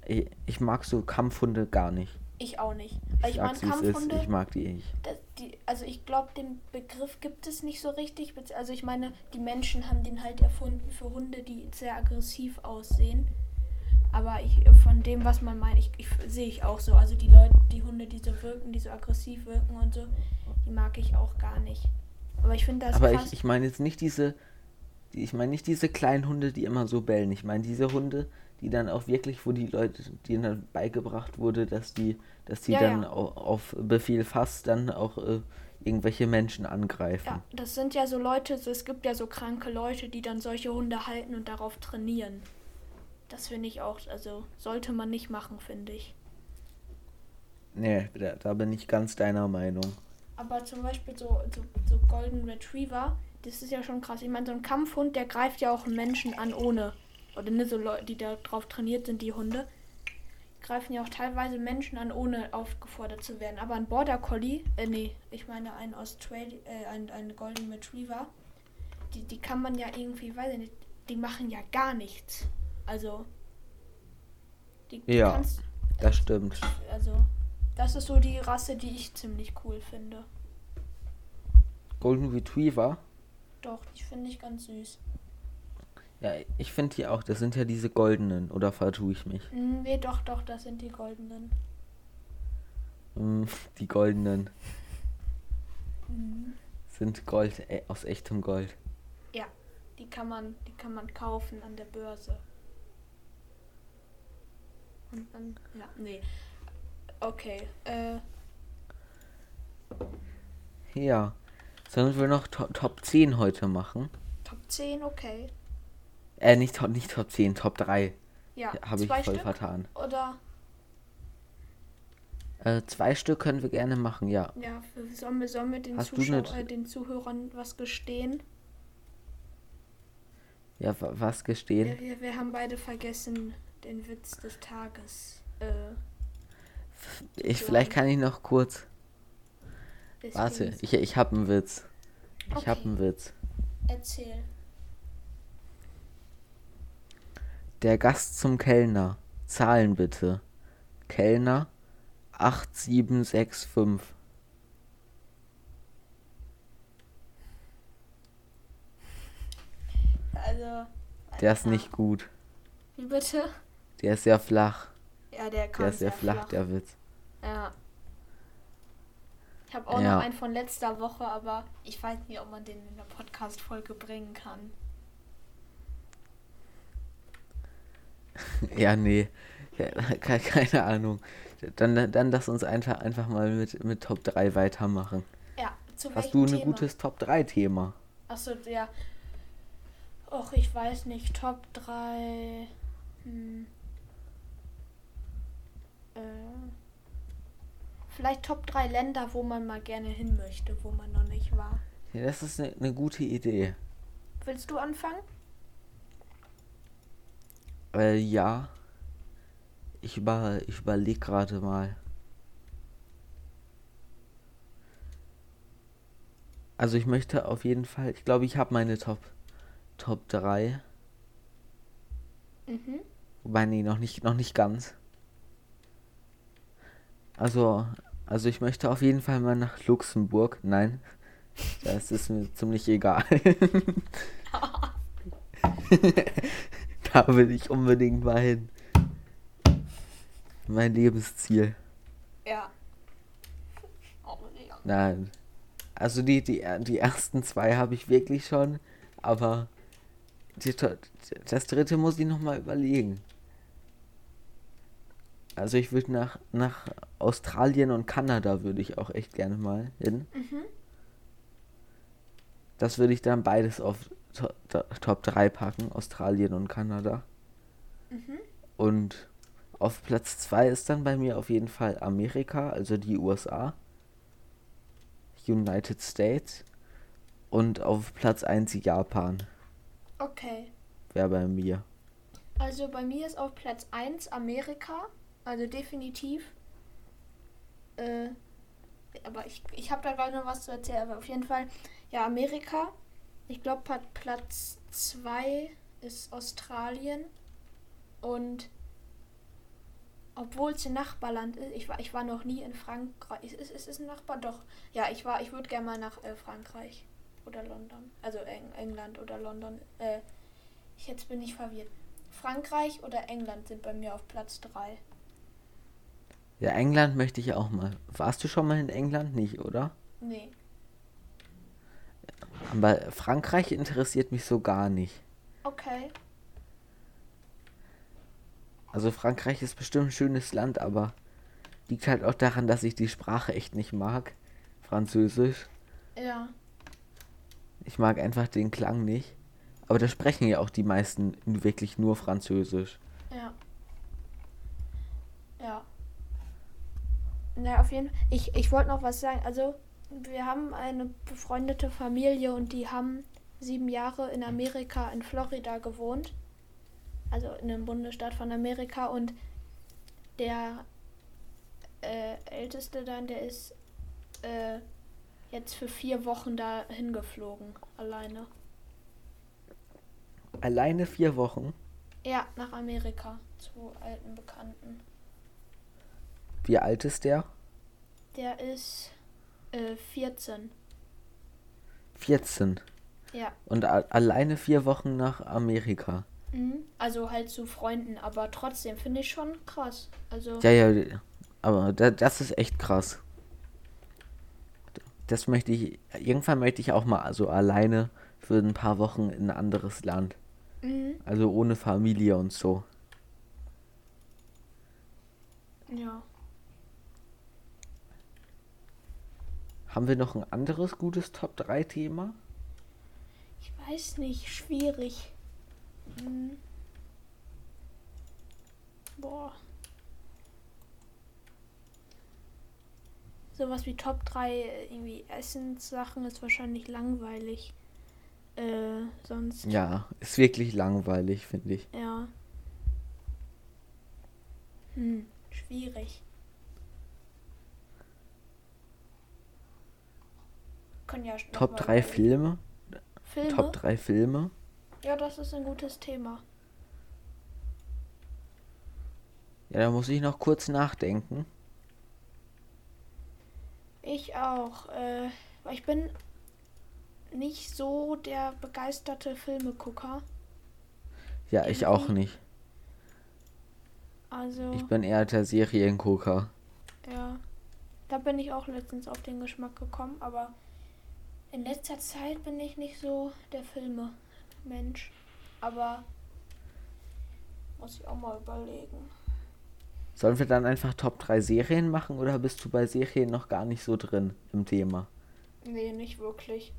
ich, ich mag so Kampfhunde gar nicht. Ich auch nicht. Ich, Also ich meine, sag's, wie es ist, Kampfhunde, ich mag die nicht. die, also ich glaube, den Begriff gibt es nicht so richtig. Also ich meine, die Menschen haben den halt erfunden für Hunde, die sehr aggressiv aussehen. Aber ich, von dem, was man meint, ich, ich sehe ich auch so. Also die Leute, die Hunde, die so wirken, die so aggressiv wirken und so, die mag ich auch gar nicht. Aber ich finde das Aber ich, ich meine jetzt nicht diese, die, ich meine nicht diese kleinen Hunde, die immer so bellen. Ich meine diese Hunde, die dann auch wirklich, wo die Leute, denen dann beigebracht wurde, dass die, dass die Ja, dann ja. au- auf Befehl fast dann auch äh, irgendwelche Menschen angreifen. ja, das sind ja so Leute, so, es gibt ja so kranke Leute, die dann solche Hunde halten und darauf trainieren. Das finde ich auch, also sollte man nicht machen, finde ich. Nee, da, da bin ich ganz deiner Meinung. Aber zum Beispiel so, so, so Golden Retriever, das ist ja schon krass. Ich meine, so ein Kampfhund, der greift ja auch Menschen an ohne. Oder ne, so Leute, die da drauf trainiert sind, die Hunde, greifen ja auch teilweise Menschen an, ohne aufgefordert zu werden. Aber ein Border Collie, äh, nee, ich meine ein Australi äh, ein, ein Golden Retriever, die, die kann man ja irgendwie, weiß ich nicht, die machen ja gar nichts. Also, die, die Ja. kannst, Das stimmt. also, das ist so die Rasse, die ich ziemlich cool finde. Golden Retriever, Doch, die finde ich ganz süß. ja, ich finde die auch. Das sind ja diese goldenen, oder vertue ich mich? Hm, Nee, doch, doch, das sind die goldenen. Hm, die goldenen Mhm. sind Gold, äh, aus echtem Gold. Ja, die kann man, die kann man kaufen an der Börse. Und dann, ja, nee. Okay, äh, Ja. Sollen wir noch to Top 10 heute machen? Top 10, okay. Äh, nicht Top, nicht Top 10, Top 3. Ja, Habe ich voll Stück vertan. oder, Äh, zwei Stück können wir gerne machen, ja. ja, für- sollen wir, sollen wir den, Hast du Zuschau nicht- äh, den Zuhörern was gestehen? Ja, wa- was Wir, gestehen? wir, wir haben beide vergessen den Witz des Tages. Äh, Ich, vielleicht kann ich noch kurz. Deswegen- Warte, ich, ich hab einen Witz. Ich hab Okay. einen Witz. Erzähl. Der Gast zum Kellner. Zahlen bitte. Kellner 8765. Also. Der ist nicht gut. Wie bitte? Der ist sehr flach. Ja, der kann Der ist sehr flach, der Witz. Ja. Ich habe auch Ja. noch einen von letzter Woche, aber ich weiß nicht, ob man den in der Podcast-Folge bringen kann. [LAUGHS] Ja, nee. Keine Ahnung. Dann, dann lass uns einfach, einfach mal mit, mit Top 3 weitermachen. Ja, zu Hast du ein gutes Top 3 Thema? Achso, ja. Och, ich weiß nicht. Top 3. Hm. Äh. Vielleicht Top 3 Länder, wo man mal gerne hin möchte, wo man noch nicht war. Ja, das ist eine ne gute Idee. Willst du anfangen? Äh, ja. Ich, über, ich überlege gerade mal. Also ich möchte auf jeden Fall, ich glaube, ich habe meine Top, Top 3. Mhm. Wobei, nee, noch nicht, noch nicht ganz. Also, also ich möchte auf jeden Fall mal nach Luxemburg. Nein, [LAUGHS] das ist mir ziemlich egal. [LAUGHS] da will ich unbedingt mal hin. Mein Lebensziel. Ja. Oh, ja. Nein. Also die, die, die ersten zwei habe ich wirklich schon, aber die, das dritte muss ich nochmal überlegen. Also ich würde nach, nach Australien und Kanada würde ich auch echt gerne mal hin. Mhm. Das würde ich dann beides auf to Top 3 packen, Australien und Kanada. Mhm. Und auf Platz 2 ist dann bei mir auf jeden Fall Amerika, also die USA. United States. Und auf Platz 1 Japan. Okay. Wäre bei mir. Also bei mir ist auf Platz 1 Amerika. Also definitiv. Äh, aber ich, ich habe da gerade noch was zu erzählen. Aber auf jeden Fall, ja, Amerika. Ich glaube, Platz 2 ist Australien. Und obwohl es ein Nachbarland ist, ich war, ich war noch nie in Frankreich. Ist, ist, ist es ein Nachbar? Doch. Ja, ich war, ich würde gerne mal nach äh, Frankreich oder London. Also Eng England oder London. Äh, ich, jetzt bin ich verwirrt. Frankreich oder England sind bei mir auf Platz 3. Ja, England möchte ich auch mal. Warst du schon mal in England? Nicht, oder? Nee. Aber Frankreich interessiert mich so gar nicht. Okay. Also Frankreich ist bestimmt ein schönes Land, aber liegt halt auch daran, dass ich die Sprache echt nicht mag. Französisch. Ja. Ich mag einfach den Klang nicht. Aber da sprechen ja auch die meisten wirklich nur Französisch. Ja. Ja. Na, auf jeden Fall. Ich, ich wollte noch was sagen. Also, wir haben eine befreundete Familie und die haben sieben Jahre in Amerika, in Florida gewohnt. Also in einem Bundesstaat von Amerika. Und der äh, Älteste dann, der ist äh, jetzt für vier Wochen da hingeflogen, alleine. Alleine vier Wochen? Ja, nach Amerika, zu alten Bekannten. Wie alt ist der? Der ist äh, 14. 14? Ja. Und alleine vier Wochen nach Amerika? Mhm. Also halt zu Freunden, aber trotzdem finde ich schon krass. Also ja, ja, aber das ist echt krass. Das möchte ich, irgendwann möchte ich auch mal so alleine für ein paar Wochen in ein anderes Land. Mhm. Also ohne Familie und so. Ja. Haben wir noch ein anderes gutes Top 3 Thema? Ich weiß nicht, schwierig. Hm. Boah. Sowas wie Top 3 irgendwie Essenssachen ist wahrscheinlich langweilig. Äh, sonst. Ja, ist wirklich langweilig, finde ich. Ja. Hm, schwierig. Können ja Top 3 Filme? Filme? Top 3 Filme? Ja, das ist ein gutes Thema. Ja, da muss ich noch kurz nachdenken. Ich auch. Äh, ich bin nicht so der begeisterte Filmegucker. Ja, Irgendwie. ich auch nicht. Also. Ich bin eher der Seriengucker. Ja. Da bin ich auch letztens auf den Geschmack gekommen, aber in letzter Zeit bin ich nicht so der Filme-Mensch. Aber muss ich auch mal überlegen. Sollen wir dann einfach Top 3 Serien machen oder bist du bei Serien noch gar nicht so drin im Thema? Nee, nicht wirklich.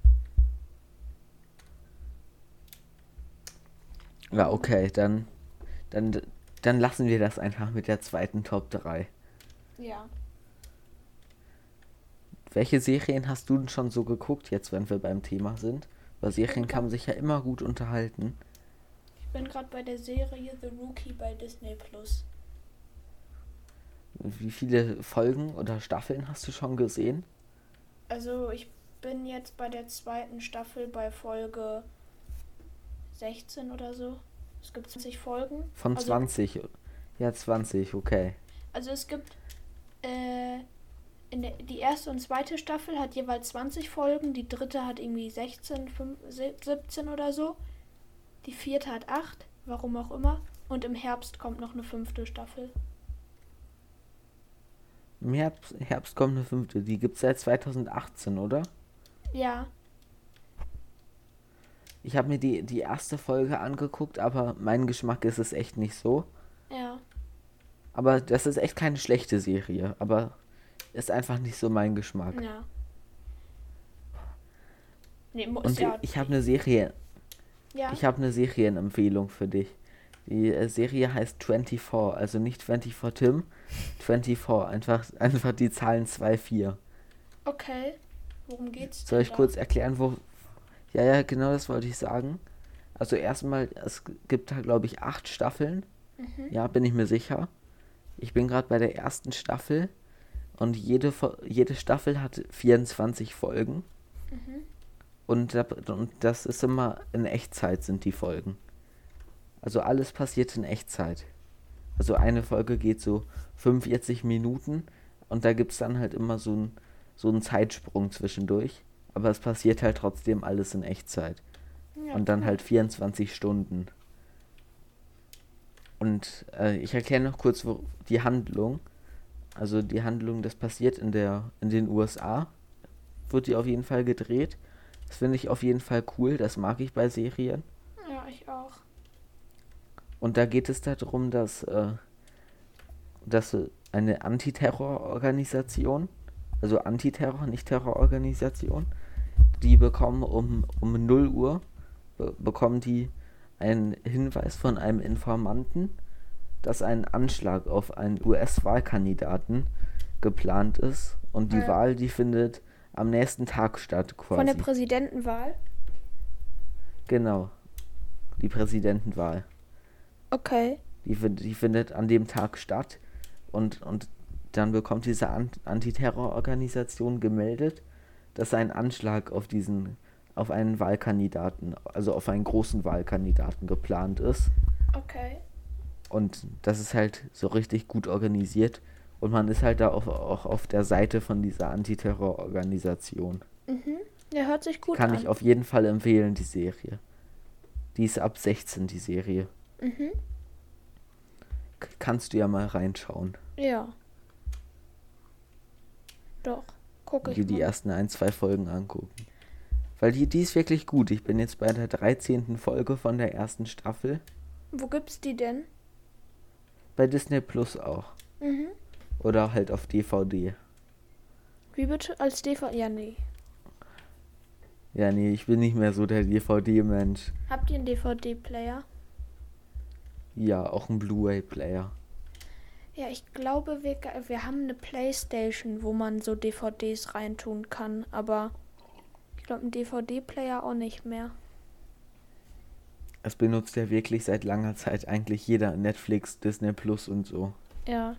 Ja, okay, dann, dann, dann lassen wir das einfach mit der zweiten Top 3. Ja. Welche Serien hast du denn schon so geguckt, jetzt wenn wir beim Thema sind? Bei Serien kann man sich ja immer gut unterhalten. Ich bin gerade bei der Serie The Rookie bei Disney Plus. Wie viele Folgen oder Staffeln hast du schon gesehen? Also ich bin jetzt bei der zweiten Staffel bei Folge 16 oder so. Es gibt 20 Folgen. Von also, 20? Ja, 20, okay. Also es gibt äh, der, die erste und zweite Staffel hat jeweils 20 Folgen, die dritte hat irgendwie 16, 5, 17 oder so. Die vierte hat 8, warum auch immer. Und im Herbst kommt noch eine fünfte Staffel. Im Herbst, Herbst kommt eine fünfte. Die gibt es seit 2018, oder? Ja. ich habe mir die, die erste Folge angeguckt, aber mein Geschmack ist es echt nicht so. Ja. Aber das ist echt keine schlechte Serie, aber ist einfach nicht so mein Geschmack. Ja. Nee, Und ja. ich habe eine Serie, ja. ich habe eine Serienempfehlung für dich. Die äh, Serie heißt 24, also nicht 24 Tim, 24, einfach, einfach die Zahlen 2, 4. okay. Worum geht's? Soll ich da? kurz erklären, wo. Ja, ja, genau das wollte ich sagen. Also erstmal, es gibt da, glaube ich, acht Staffeln. Mhm. Ja, bin ich mir sicher. Ich bin gerade bei der ersten Staffel und jede, jede Staffel hat 24 Folgen. Mhm. Und, und das ist immer in Echtzeit sind die Folgen. Also alles passiert in Echtzeit. Also eine Folge geht so 45 Minuten und da gibt es dann halt immer so einen so einen Zeitsprung zwischendurch. Aber es passiert halt trotzdem alles in Echtzeit. Ja, Und dann halt 24 Stunden. Und äh, ich erkläre noch kurz wo, die Handlung. Also die Handlung, das passiert in der in den USA. Wird die auf jeden Fall gedreht. Das finde ich auf jeden Fall cool. Das mag ich bei Serien. Ja, ich auch. Und da geht es darum, dass, äh, dass eine Antiterrororganisation, also Antiterror, nicht Terrororganisation, die bekommen um, um 0 Uhr, be bekommen die einen Hinweis von einem Informanten, dass ein Anschlag auf einen US-Wahlkandidaten geplant ist. Und die Ja. Wahl, die findet am nächsten Tag statt quasi. Von der Präsidentenwahl? genau. Die Präsidentenwahl. Okay. Die, die findet an dem Tag statt und, und dann bekommt diese Ant Antiterrororganisation gemeldet, dass ein Anschlag auf diesen, auf einen Wahlkandidaten, also auf einen großen Wahlkandidaten geplant ist. Okay. Und das ist halt so richtig gut organisiert. Und man ist halt da auf, auch auf der Seite von dieser Antiterrororganisation. Mhm. Der hört sich gut Kann an. ich auf jeden Fall empfehlen, die Serie. Die ist ab 16, die Serie. Mhm. Kannst du ja mal reinschauen. Ja. Doch. Guck ich die die ersten ein, zwei Folgen angucken. Weil die, die ist wirklich gut. Ich bin jetzt bei der 13. Folge von der ersten Staffel. Wo gibt's die denn? Bei Disney Plus auch. Mhm. Oder halt auf DVD. Wie bitte? Als DVD? Ja, nee. Ja, nee, ich bin nicht mehr so der DVD-Mensch. Habt ihr einen DVD-Player? Ja, auch ein Blu-ray-Player. Ja, ich glaube, wir, wir haben eine Playstation, wo man so DVDs reintun kann, aber ich glaube, ein DVD-Player auch nicht mehr. Das benutzt ja wirklich seit langer Zeit eigentlich jeder. Netflix, Disney Plus und so. Ja.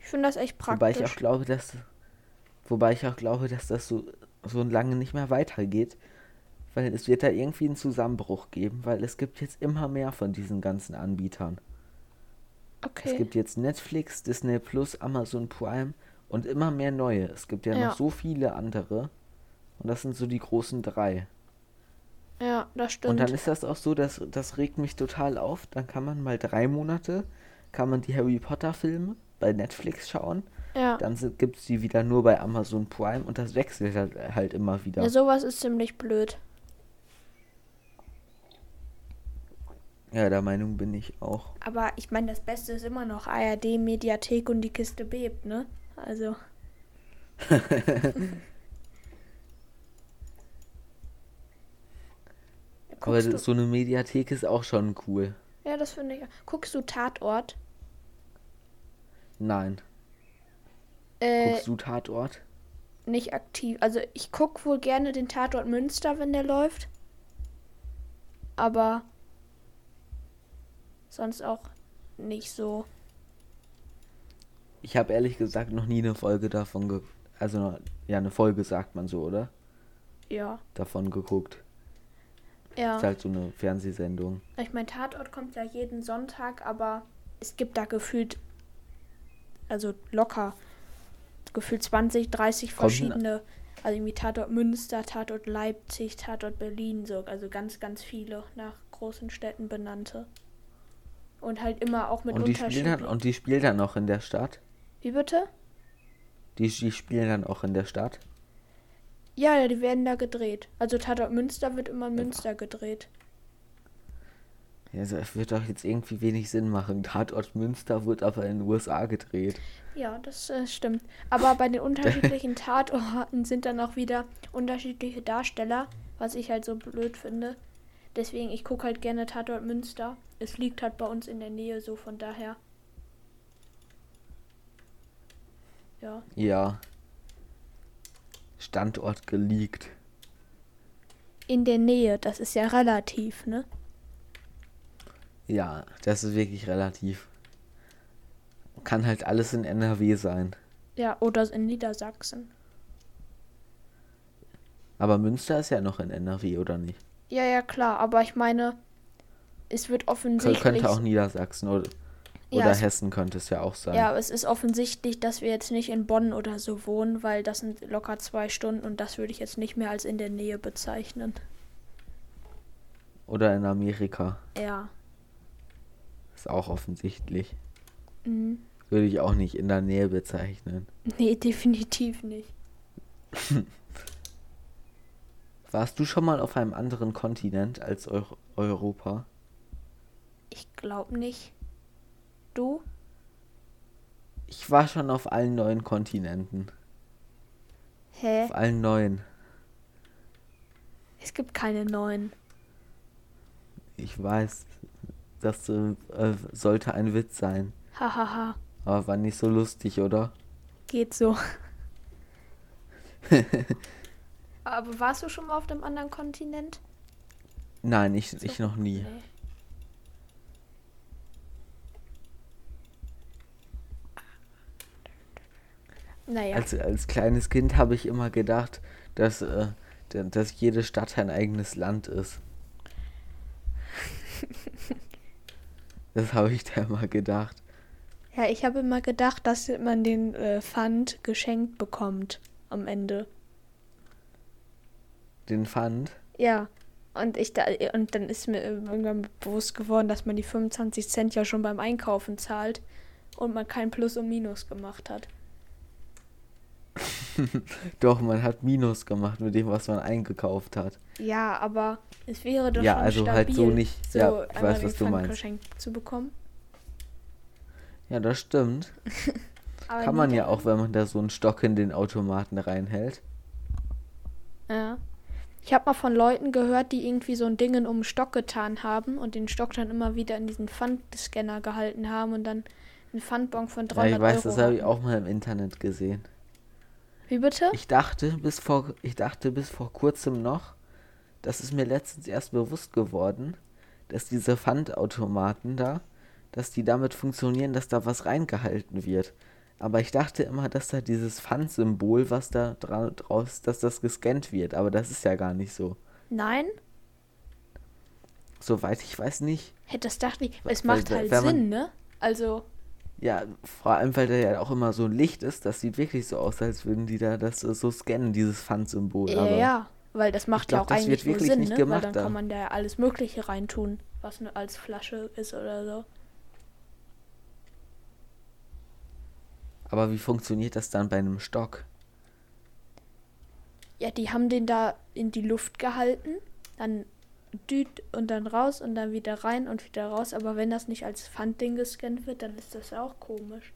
Ich finde das echt praktisch. Wobei ich auch glaube, dass. Wobei ich auch glaube, dass das so, so lange nicht mehr weitergeht. Weil es wird da irgendwie einen Zusammenbruch geben, weil es gibt jetzt immer mehr von diesen ganzen Anbietern. okay. Es gibt jetzt Netflix, Disney Plus, Amazon Prime und immer mehr neue. Es gibt ja, Ja. noch so viele andere. Und das sind so die großen drei. Ja, das stimmt. Und dann ist das auch so, dass das regt mich total auf. Dann kann man mal drei Monate, kann man die Harry Potter Filme bei Netflix schauen. ja. Dann gibt es die wieder nur bei Amazon Prime und das wechselt halt, halt immer wieder. ja, sowas ist ziemlich blöd. Ja, der Meinung bin ich auch. Aber ich meine, das Beste ist immer noch ARD, Mediathek und die Kiste bebt, ne? Also. [LAUGHS] Aber du, so eine Mediathek ist auch schon cool. ja, das finde ich. Guckst du Tatort? Nein. Äh, Guckst du Tatort? nicht aktiv. Also ich gucke wohl gerne den Tatort Münster, wenn der läuft. Aber sonst auch nicht so. Ich habe ehrlich gesagt noch nie eine Folge davon ge also ja eine Folge sagt man so, oder? Ja. Davon geguckt. Ja. Ist halt so eine Fernsehsendung. Ich meine, Tatort kommt ja jeden Sonntag, aber es gibt da gefühlt, also locker, gefühlt 20, 30 Kommt verschiedene. Also irgendwie Tatort Münster, Tatort Leipzig, Tatort Berlin, so, also ganz, ganz viele nach großen Städten benannte. Und halt immer auch mit Und die spielen dann Unterschieden. und die spielen dann auch in der Stadt. Wie bitte? Die, die spielen dann auch in der Stadt. Ja, ja, die werden da gedreht. Also Tatort Münster wird immer in Münster gedreht. Ja, also es wird doch jetzt irgendwie wenig Sinn machen. Tatort Münster wird aber in den USA gedreht. Ja, das äh, stimmt. Aber bei den unterschiedlichen [LAUGHS] Tatorten sind dann auch wieder unterschiedliche Darsteller, was ich halt so blöd finde. Deswegen, ich gucke halt gerne Tatort Münster. Es liegt halt bei uns in der Nähe, so von daher. Ja. Ja. Standort geleakt. In der Nähe, das ist ja relativ, ne? Ja, das ist wirklich relativ. Kann halt alles in NRW sein. Ja, oder in Niedersachsen. Aber Münster ist ja noch in NRW, oder nicht? Ja, ja, klar, aber ich meine, es wird offensichtlich. Könnte auch Niedersachsen oder, oder es- Hessen könnte es ja auch sein. Ja, es ist offensichtlich, dass wir jetzt nicht in Bonn oder so wohnen, weil das sind locker zwei Stunden und das würde ich jetzt nicht mehr als in der Nähe bezeichnen. Oder in Amerika. Ja. Ist auch offensichtlich. Mhm. Würde ich auch nicht in der Nähe bezeichnen. [LAUGHS] Nee, definitiv nicht. [LAUGHS] Warst du schon mal auf einem anderen Kontinent als Eu Europa? Ich glaube nicht. Du? Ich war schon auf allen neuen Kontinenten. Hä? Auf allen neuen. Es gibt keine neuen. Ich weiß, das äh, sollte ein Witz sein. Hahaha. Aber war nicht so lustig, oder? Geht so. [LAUGHS] Aber warst du schon mal auf einem anderen Kontinent? Nein, ich, ich noch nie. Nee. Naja. Als, als kleines Kind habe ich immer gedacht, dass, äh, da- dass jede Stadt ein eigenes Land ist. [LAUGHS] Das habe ich da immer gedacht. Ja, ich habe immer gedacht, dass man den äh, Pfand geschenkt bekommt am Ende. Den Pfand. Ja. Und ich da, und dann ist mir irgendwann bewusst geworden, dass man die 25 Cent ja schon beim Einkaufen zahlt und man kein Plus und Minus gemacht hat. [LAUGHS] Doch, man hat Minus gemacht mit dem, was man eingekauft hat. Ja, aber es wäre doch Ja, schon also stabil, halt so nicht. so Ja, ich weiß, was du meinst. zu bekommen. Ja, das stimmt. [LAUGHS] Kann man ja auch, wenn man da so einen Stock in den Automaten reinhält. Ja. Ich habe mal von Leuten gehört, die irgendwie so ein Ding um den Stock getan haben und den Stock dann immer wieder in diesen Pfandscanner gehalten haben und dann einen Pfandbon von Ja, 300 ich weiß, Euro das habe ich auch mal im Internet gesehen. Wie bitte? Ich dachte bis vor, ich dachte bis vor kurzem noch, das ist mir letztens erst bewusst geworden, dass diese Pfandautomaten da, dass die damit funktionieren, dass da was reingehalten wird. Aber ich dachte immer, dass da dieses Pfandsymbol, was da dra draus, dass das gescannt wird. Aber das ist ja gar nicht so. Nein? Soweit ich weiß nicht. Hätte das dachte ich. Es macht halt Sinn, ne? Also, Ja, vor allem, weil da ja auch immer so ein Licht ist, das sieht wirklich so aus, als würden die da das so scannen, dieses Pfandsymbol. ja, aber ja. Weil das macht ja glaub, auch das eigentlich wird nur wirklich Sinn, nicht ne? gemacht Weil dann da. kann man da ja alles Mögliche reintun, was ne, als Flasche ist oder so. Aber wie funktioniert das dann bei einem Stock? Ja, die haben den da in die Luft gehalten, dann düt und dann raus und dann wieder rein und wieder raus. Aber wenn das nicht als Pfandding gescannt wird, dann ist das auch komisch.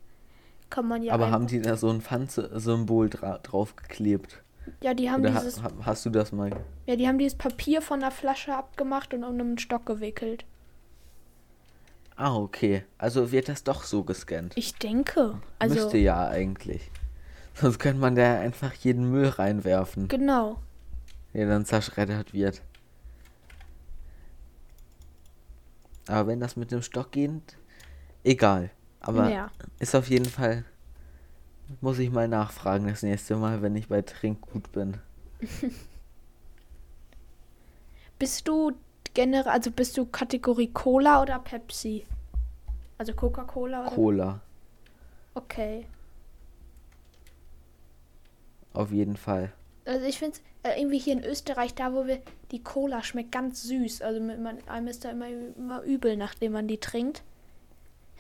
Kann man ja Aber haben die da so ein Pfandsymbol dra draufgeklebt? ja, die haben Oder dieses, ha hast du das mal? ja, die haben dieses Papier von der Flasche abgemacht und um einen Stock gewickelt. Ah, okay. Also wird das doch so gescannt. Ich denke, also Müsste ja eigentlich. Sonst könnte man da einfach jeden Müll reinwerfen, genau. der dann zerschreddert wird. Aber wenn das mit dem Stock geht, egal. Aber ja. ist auf jeden Fall, muss ich mal nachfragen das nächste Mal, wenn ich bei Trinkgut bin. [LAUGHS] Bist du generell, also bist du Kategorie Cola oder Pepsi? Also Coca-Cola oder? Cola, Okay. auf jeden Fall. Also ich finde äh, irgendwie hier in Österreich, da wo wir, die Cola schmeckt ganz süß. Also mit, man, einem ist da immer, immer übel, nachdem man die trinkt.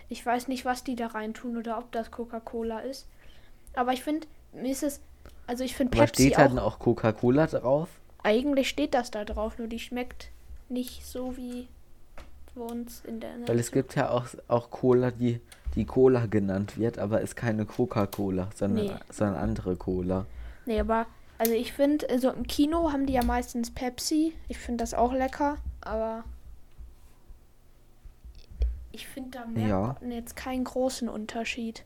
Ich weiß nicht, was die da reintun oder ob das Coca-Cola ist. Aber ich finde, mir ist es Also ich finde Pepsi steht halt auch, auch Coca-Cola drauf? eigentlich steht das da drauf, nur die schmeckt nicht so wie bei uns in der Weil es gibt ja auch, auch Cola, die, die Cola genannt wird, aber ist keine Coca-Cola, sondern, Nee. sondern andere Cola. Nee, aber also ich finde, also im Kino haben die ja meistens Pepsi. Ich finde das auch lecker, aber ich finde da merkt Ja. man jetzt keinen großen Unterschied.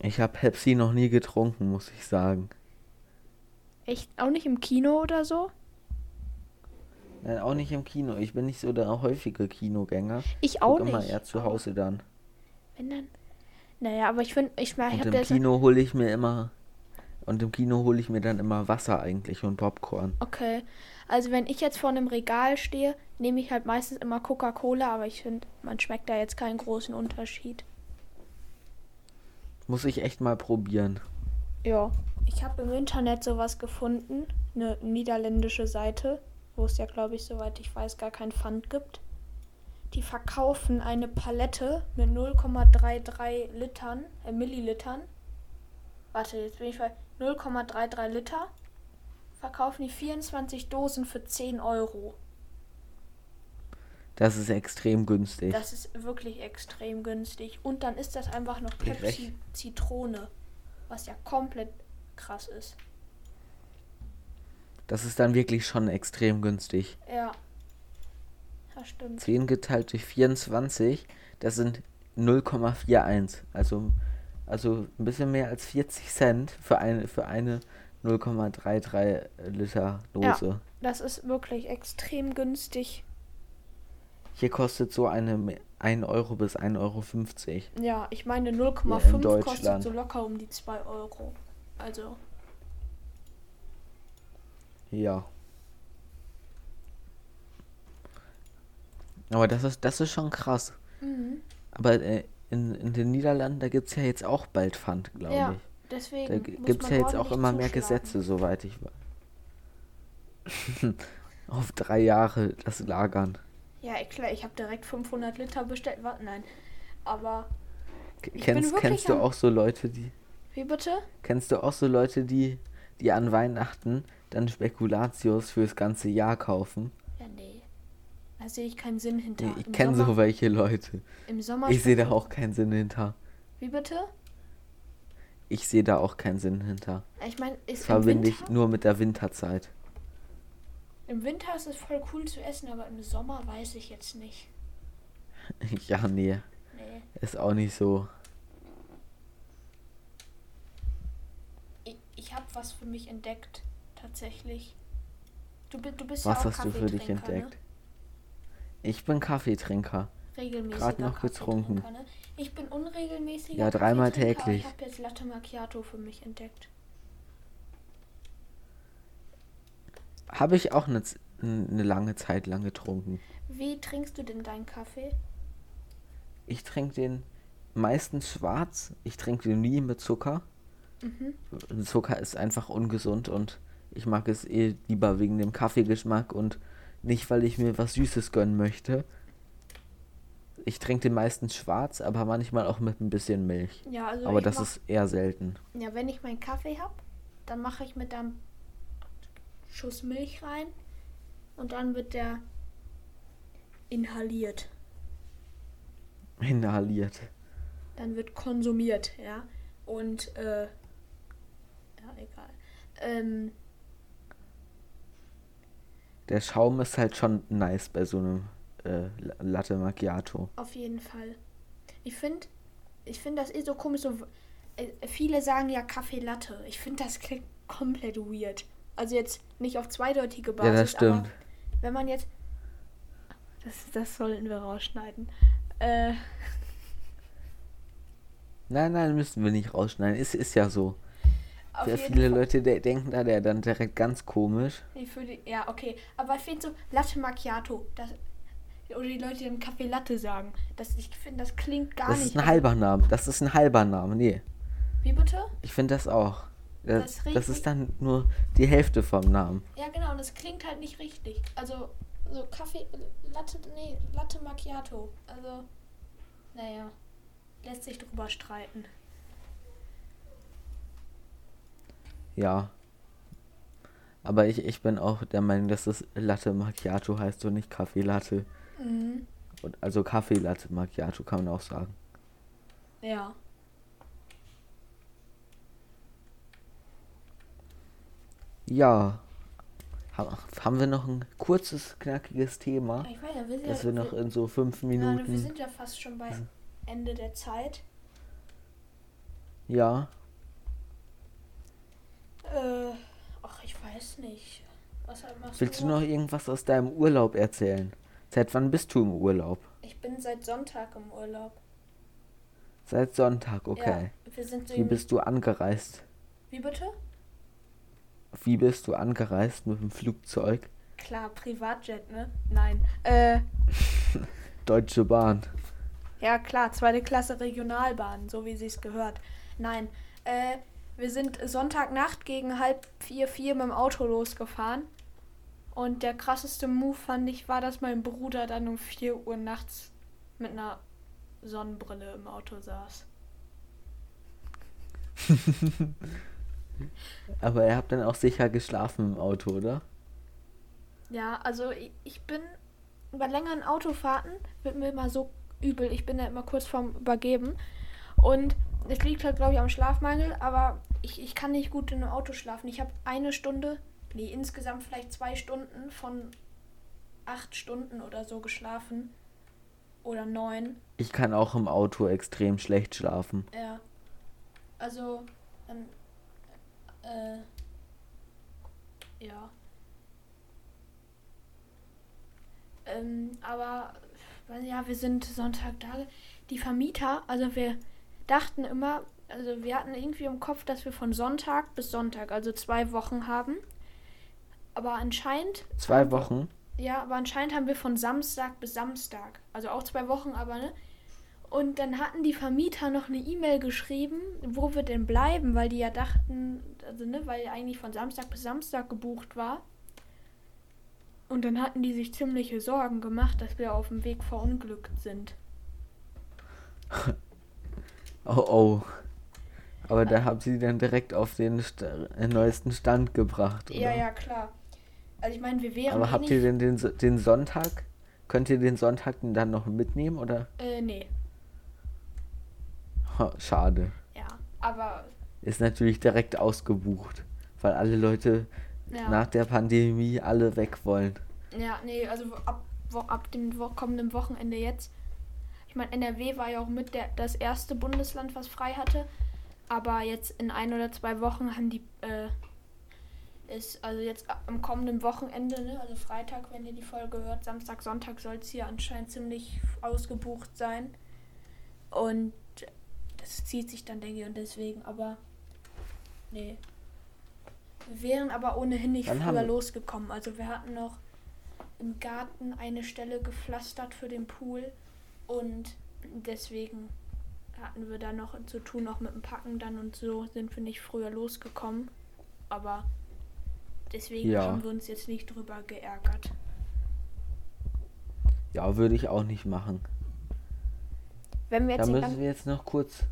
Ich habe Pepsi noch nie getrunken, muss ich sagen. Echt auch nicht im Kino oder so? Nein, auch nicht im Kino. Ich bin nicht so der häufige Kinogänger. Ich auch immer nicht. eher zu Hause dann. Wenn dann. Naja, aber ich finde, ich meine, ich habe im. Kino hole ich mir immer. Und im Kino hole ich mir dann immer Wasser eigentlich und Popcorn. Okay. Also wenn ich jetzt vor einem Regal stehe, nehme ich halt meistens immer Coca-Cola, aber ich finde, man schmeckt da jetzt keinen großen Unterschied. Muss ich echt mal probieren. Ja. Ich habe im Internet sowas gefunden, eine niederländische Seite, wo es ja, glaube ich, soweit ich weiß, gar kein Pfand gibt. Die verkaufen eine Palette mit 0,33 Litern, äh, Millilitern. Warte, jetzt bin ich bei 0,33 Liter. Verkaufen die 24 Dosen für 10 Euro. Das ist extrem günstig. Das ist wirklich extrem günstig. Und dann ist das einfach noch. Pepsi Zitrone, was ja komplett krass ist. Das ist dann wirklich schon extrem günstig. Ja. Ja, stimmt. 10 geteilt durch 24, das sind 0,41. Also, also ein bisschen mehr als 40 Cent für eine, für eine 0,33 Liter Dose. Das ist wirklich extrem günstig. Hier kostet so eine 1 Euro bis 1,50 Euro. Ja, ich meine in 0,5 kostet so locker um die 2 Euro. Also, Ja. Aber das ist, das ist schon krass. mhm. Aber äh, in, in den Niederlanden, da gibt es ja jetzt auch bald Pfand, glaube ja, ich. deswegen. Da gibt es ja jetzt auch immer mehr. Gesetze, soweit ich weiß. [LAUGHS] Auf drei Jahre das Lagern. Ja, klar, ich habe direkt 500 Liter bestellt. Warte, nein. Aber, Kennst, kennst du auch so Leute, die. wie bitte? Kennst du auch so Leute, die, die an Weihnachten dann Spekulatius fürs ganze Jahr kaufen? Da sehe ich keinen Sinn hinter. Nee, ich kenne so welche Leute. Im Sommer Ich sehe da auch keinen Sinn hinter. Wie bitte? Ich sehe da auch keinen Sinn hinter. Ich meine, ist im verbinde ich nur mit der Winterzeit. im Winter ist es voll cool zu essen, aber im Sommer weiß ich jetzt nicht. [LAUGHS] ja, nee. Nee. Ist auch nicht so. Ich, ich habe was für mich entdeckt, tatsächlich. Du, du bist Was ja auch hast du für dich Kaffeetrinker, entdeckt? Ich bin Kaffeetrinker. Regelmäßiger Grad noch getrunken. Ne? Ich bin unregelmäßiger Ja, dreimal täglich. Ich habe jetzt Latte Macchiato für mich entdeckt. Habe ich auch eine, eine lange Zeit lang getrunken. Wie trinkst du denn deinen Kaffee? Ich trinke den meistens schwarz. Ich trinke den nie mit Zucker. Mhm. Zucker ist einfach ungesund und ich mag es eh lieber wegen dem Kaffeegeschmack und nicht, weil ich mir was Süßes gönnen möchte. Ich trinke den meistens schwarz, aber manchmal auch mit ein bisschen Milch. Ja, also aber das mach, ist eher selten. Ja, wenn ich meinen Kaffee habe, dann mache ich mit einem Schuss Milch rein und dann wird der inhaliert. Inhaliert. Dann wird konsumiert, ja. Und, äh, ja, egal. Ähm, Der Schaum ist halt schon nice bei so einem äh, Latte Macchiato. auf jeden Fall. Ich finde, ich finde das eh so komisch, so, äh, viele sagen ja Kaffee Latte. Ich finde, das klingt komplett weird. Also jetzt nicht auf zweideutige Basis, Ja, das stimmt. wenn man jetzt, das, das sollten wir rausschneiden. Äh, Nein, nein, müssen wir nicht rausschneiden. Ist, ist ja so. Sehr viele Fall- Leute de denken da der dann direkt ganz komisch. Die, ja, okay. Aber ich finde so Latte Macchiato, das, oder die Leute, die dann Kaffee Latte sagen, das, ich finde, das klingt gar Das nicht. ist ein halber Name. Das ist ein halber Name. Nee, Wie bitte? ich finde das auch. Das, Das das, ist dann nur die Hälfte vom Namen. Ja, genau, und das klingt halt nicht richtig. Also, so Kaffee, Latte, nee, Latte Macchiato. Also, naja, lässt sich drüber streiten. Ja. Aber ich, ich bin auch der Meinung, dass es Latte Macchiato heißt und nicht Kaffee Latte. Mhm. Und also Kaffee Latte Macchiato kann man auch sagen. Ja. Ja. Ha haben wir noch ein kurzes, knackiges Thema, Ich weiß ja, wir, sind das ja, wir noch in so fünf ja, wir Minuten. sind ja fast schon bei Ende der Zeit. Ja. Äh, ach, ich weiß nicht. Was machst Willst du noch? irgendwas aus deinem Urlaub erzählen? Seit wann bist du im Urlaub? Ich bin seit Sonntag im Urlaub. Seit Sonntag, okay. Ja, wir sind so Wie bist du angereist? Wie bitte? Wie bist du angereist mit dem Flugzeug? Klar, Privatjet, ne? Nein. Äh, [LAUGHS] Deutsche Bahn. ja klar, zweite Klasse Regionalbahn, so wie sie es gehört. Nein. Äh, wir sind Sonntagnacht gegen halb vier, vier mit dem Auto losgefahren. Und der krasseste Move fand ich war, dass mein Bruder dann um 4 Uhr nachts mit einer Sonnenbrille im Auto saß. [LAUGHS] Aber ihr habt dann auch sicher geschlafen im Auto, oder? Ja, also ich, ich bin bei längeren Autofahrten wird mir immer so übel. Ich bin da immer kurz vorm Übergeben. Und es liegt halt, glaube ich, am Schlafmangel, aber ich, ich kann nicht gut in einem Auto schlafen. Ich habe eine Stunde, nee, insgesamt vielleicht zwei Stunden von acht Stunden oder so geschlafen. Oder neun. Ich kann auch im Auto extrem schlecht schlafen. Ja. Also, dann, äh, ja. Ähm, aber, weil, ja, wir sind Sonntag da. Die Vermieter, also wir dachten immer, also wir hatten irgendwie im Kopf, dass wir von Sonntag bis Sonntag, also zwei Wochen haben. Aber anscheinend. Zwei Wochen? Ja, aber anscheinend haben wir von Samstag bis Samstag. Also auch zwei Wochen, aber ne? Und dann hatten die Vermieter noch eine E-Mail geschrieben, wo wir denn bleiben, weil die ja dachten, also ne, weil eigentlich von Samstag bis Samstag gebucht war. Und dann hatten die sich ziemliche Sorgen gemacht, dass wir auf dem Weg verunglückt sind. [LAUGHS] Oh oh. Aber da habt ihr dann direkt auf den Sta äh, neuesten Stand gebracht, oder? Ja, ja, klar. Also ich meine, wir wären Aber eh habt ihr denn den, den Sonntag? Könnt ihr den Sonntag denn dann noch mitnehmen, oder? Äh, nee. Ha, Schade. Ja, aber Ist natürlich direkt ausgebucht, weil alle Leute ja. nach der Pandemie alle weg wollen. Ja, nee, also ab, wo, ab dem wo kommenden Wochenende jetzt. Ich meine, NRW war ja auch mit der, das erste Bundesland, was frei hatte. Aber jetzt in ein oder zwei Wochen haben die, äh, ist, also jetzt am kommenden Wochenende, ne, also Freitag, wenn ihr die Folge hört, Samstag, Sonntag soll es hier anscheinend ziemlich ausgebucht sein. Und das zieht sich dann, denke ich, und deswegen, aber, nee. Wir wären aber ohnehin nicht Dann früher losgekommen. Also wir hatten noch im Garten eine Stelle gepflastert für den Pool und deswegen hatten wir da noch zu tun, noch mit dem Packen dann und so sind wir nicht früher losgekommen. Aber deswegen Ja. haben wir uns jetzt nicht drüber geärgert. Ja, würde ich auch nicht machen. Wenn wir Da jetzt, den, müssen wir jetzt noch kurz.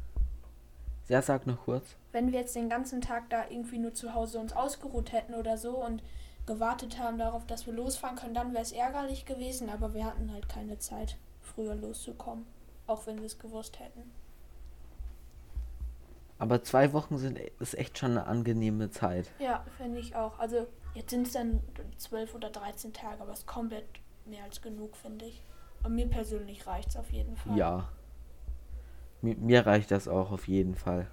Ja, sag noch kurz. wenn wir jetzt den ganzen Tag da irgendwie nur zu Hause uns ausgeruht hätten oder so und gewartet haben darauf, dass wir losfahren können, dann wäre es ärgerlich gewesen, aber wir hatten halt keine Zeit, früher loszukommen. Auch wenn wir es gewusst hätten. Aber zwei Wochen sind ist echt schon eine angenehme Zeit. Ja, finde ich auch. Also jetzt sind es dann 12 oder 13 Tage, aber es ist komplett mehr als genug, finde ich. Und mir persönlich reicht es auf jeden Fall. Ja. Mir, mir reicht das auch auf jeden Fall.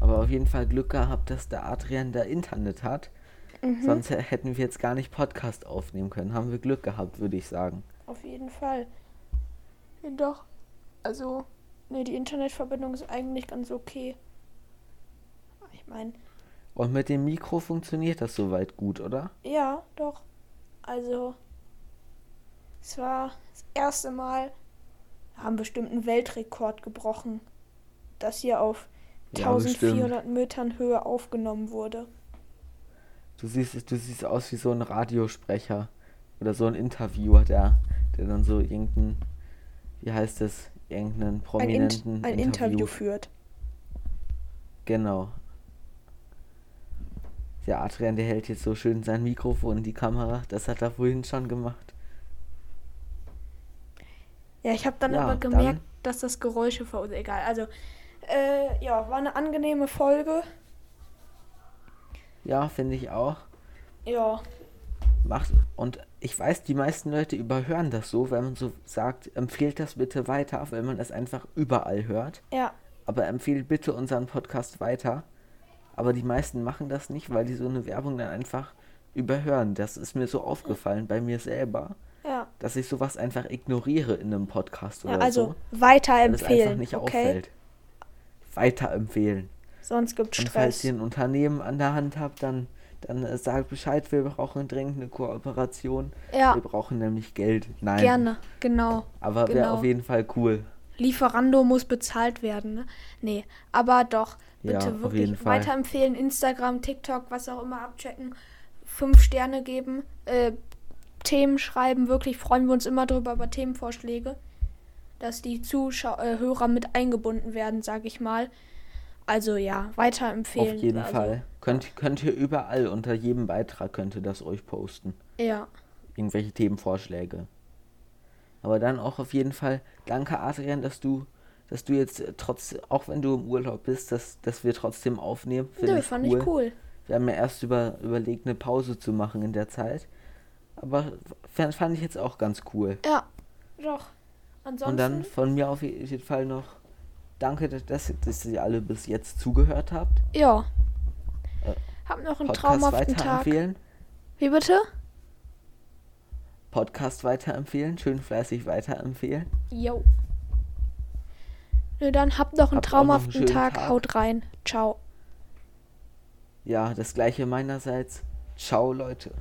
Aber auf jeden Fall Glück gehabt, dass der Adrian da Internet hat. Mhm. Sonst hä- hätten wir jetzt gar nicht Podcast aufnehmen können. Haben wir Glück gehabt, würde ich sagen. Auf jeden Fall. Ja, doch. Also, ne, die Internetverbindung ist eigentlich ganz okay. Ich meine, Und mit dem Mikro funktioniert das soweit gut, oder? ja, doch. Also, es war das erste Mal, wir haben bestimmt einen Weltrekord gebrochen, das hier auf Ja, bestimmt. 1400 Metern Höhe aufgenommen wurde. Du siehst, du siehst aus wie so ein Radiosprecher oder so ein Interviewer, der, der dann so irgendein, wie heißt es, irgendeinen Ein, Int prominenten ein Interview führt. Genau. Der Adrian, der hält jetzt so schön sein Mikrofon in die Kamera. Das hat er vorhin schon gemacht. Ja, ich habe dann Ja, aber dann- gemerkt, dass das Geräusche verursacht. Egal. Also, äh, ja, war eine angenehme Folge. Ja, finde ich auch. Ja. Macht, und ich weiß, die meisten Leute überhören das so, wenn man so sagt, empfehlt das bitte weiter, weil man es einfach überall hört. Ja. Aber empfehlt bitte unseren Podcast weiter. Aber die meisten machen das nicht, weil die so eine Werbung dann einfach überhören. Das ist mir so aufgefallen bei mir selber, Ja. dass ich sowas einfach ignoriere in einem Podcast oder ja also so. Weil es weiterempfehlen. einfach nicht okay. auffällt. Weiterempfehlen. Sonst gibt's Und falls Stress. ihr ein Unternehmen an der Hand habt, dann, dann äh, sagt Bescheid, wir brauchen dringend eine Kooperation. Ja. Wir brauchen nämlich Geld. Nein. Gerne. Genau. Aber wäre genau. auf jeden Fall cool. Lieferando muss bezahlt werden, ne? Nee, aber doch, Ja, bitte auf wirklich weiterempfehlen, Instagram, TikTok, was auch immer abchecken, fünf Sterne geben, äh, Themen schreiben, wirklich freuen wir uns immer drüber über Themenvorschläge, dass die Zuschauer, äh, Hörer mit eingebunden werden, sag ich mal. Also ja, weiterempfehlen. Auf jeden also, Fall. Könnt, könnt ihr überall unter jedem Beitrag könnt ihr das euch posten. Ja, Irgendwelche Themenvorschläge. Aber dann auch auf jeden Fall, danke Adrian, dass du, dass du jetzt äh, trotz, auch wenn du im Urlaub bist, dass, dass wir trotzdem aufnehmen. Finde nö, ich fand cool. ich cool. Wir haben ja erst über, überlegt, eine Pause zu machen in der Zeit. Aber fand, fand ich jetzt auch ganz cool. Ja, doch. Ansonsten, Und dann von mir auf jeden Fall noch danke, dass, dass ihr alle bis jetzt zugehört habt. ja. Hab noch einen Podcast traumhaften Tag. Wie bitte? Podcast weiterempfehlen. Schön fleißig weiterempfehlen. Jo. Nö, dann habt noch einen Habt einen traumhaften schönen Tag. Tag. Haut rein. Ciao. Ja, das gleiche meinerseits. Ciao, Leute.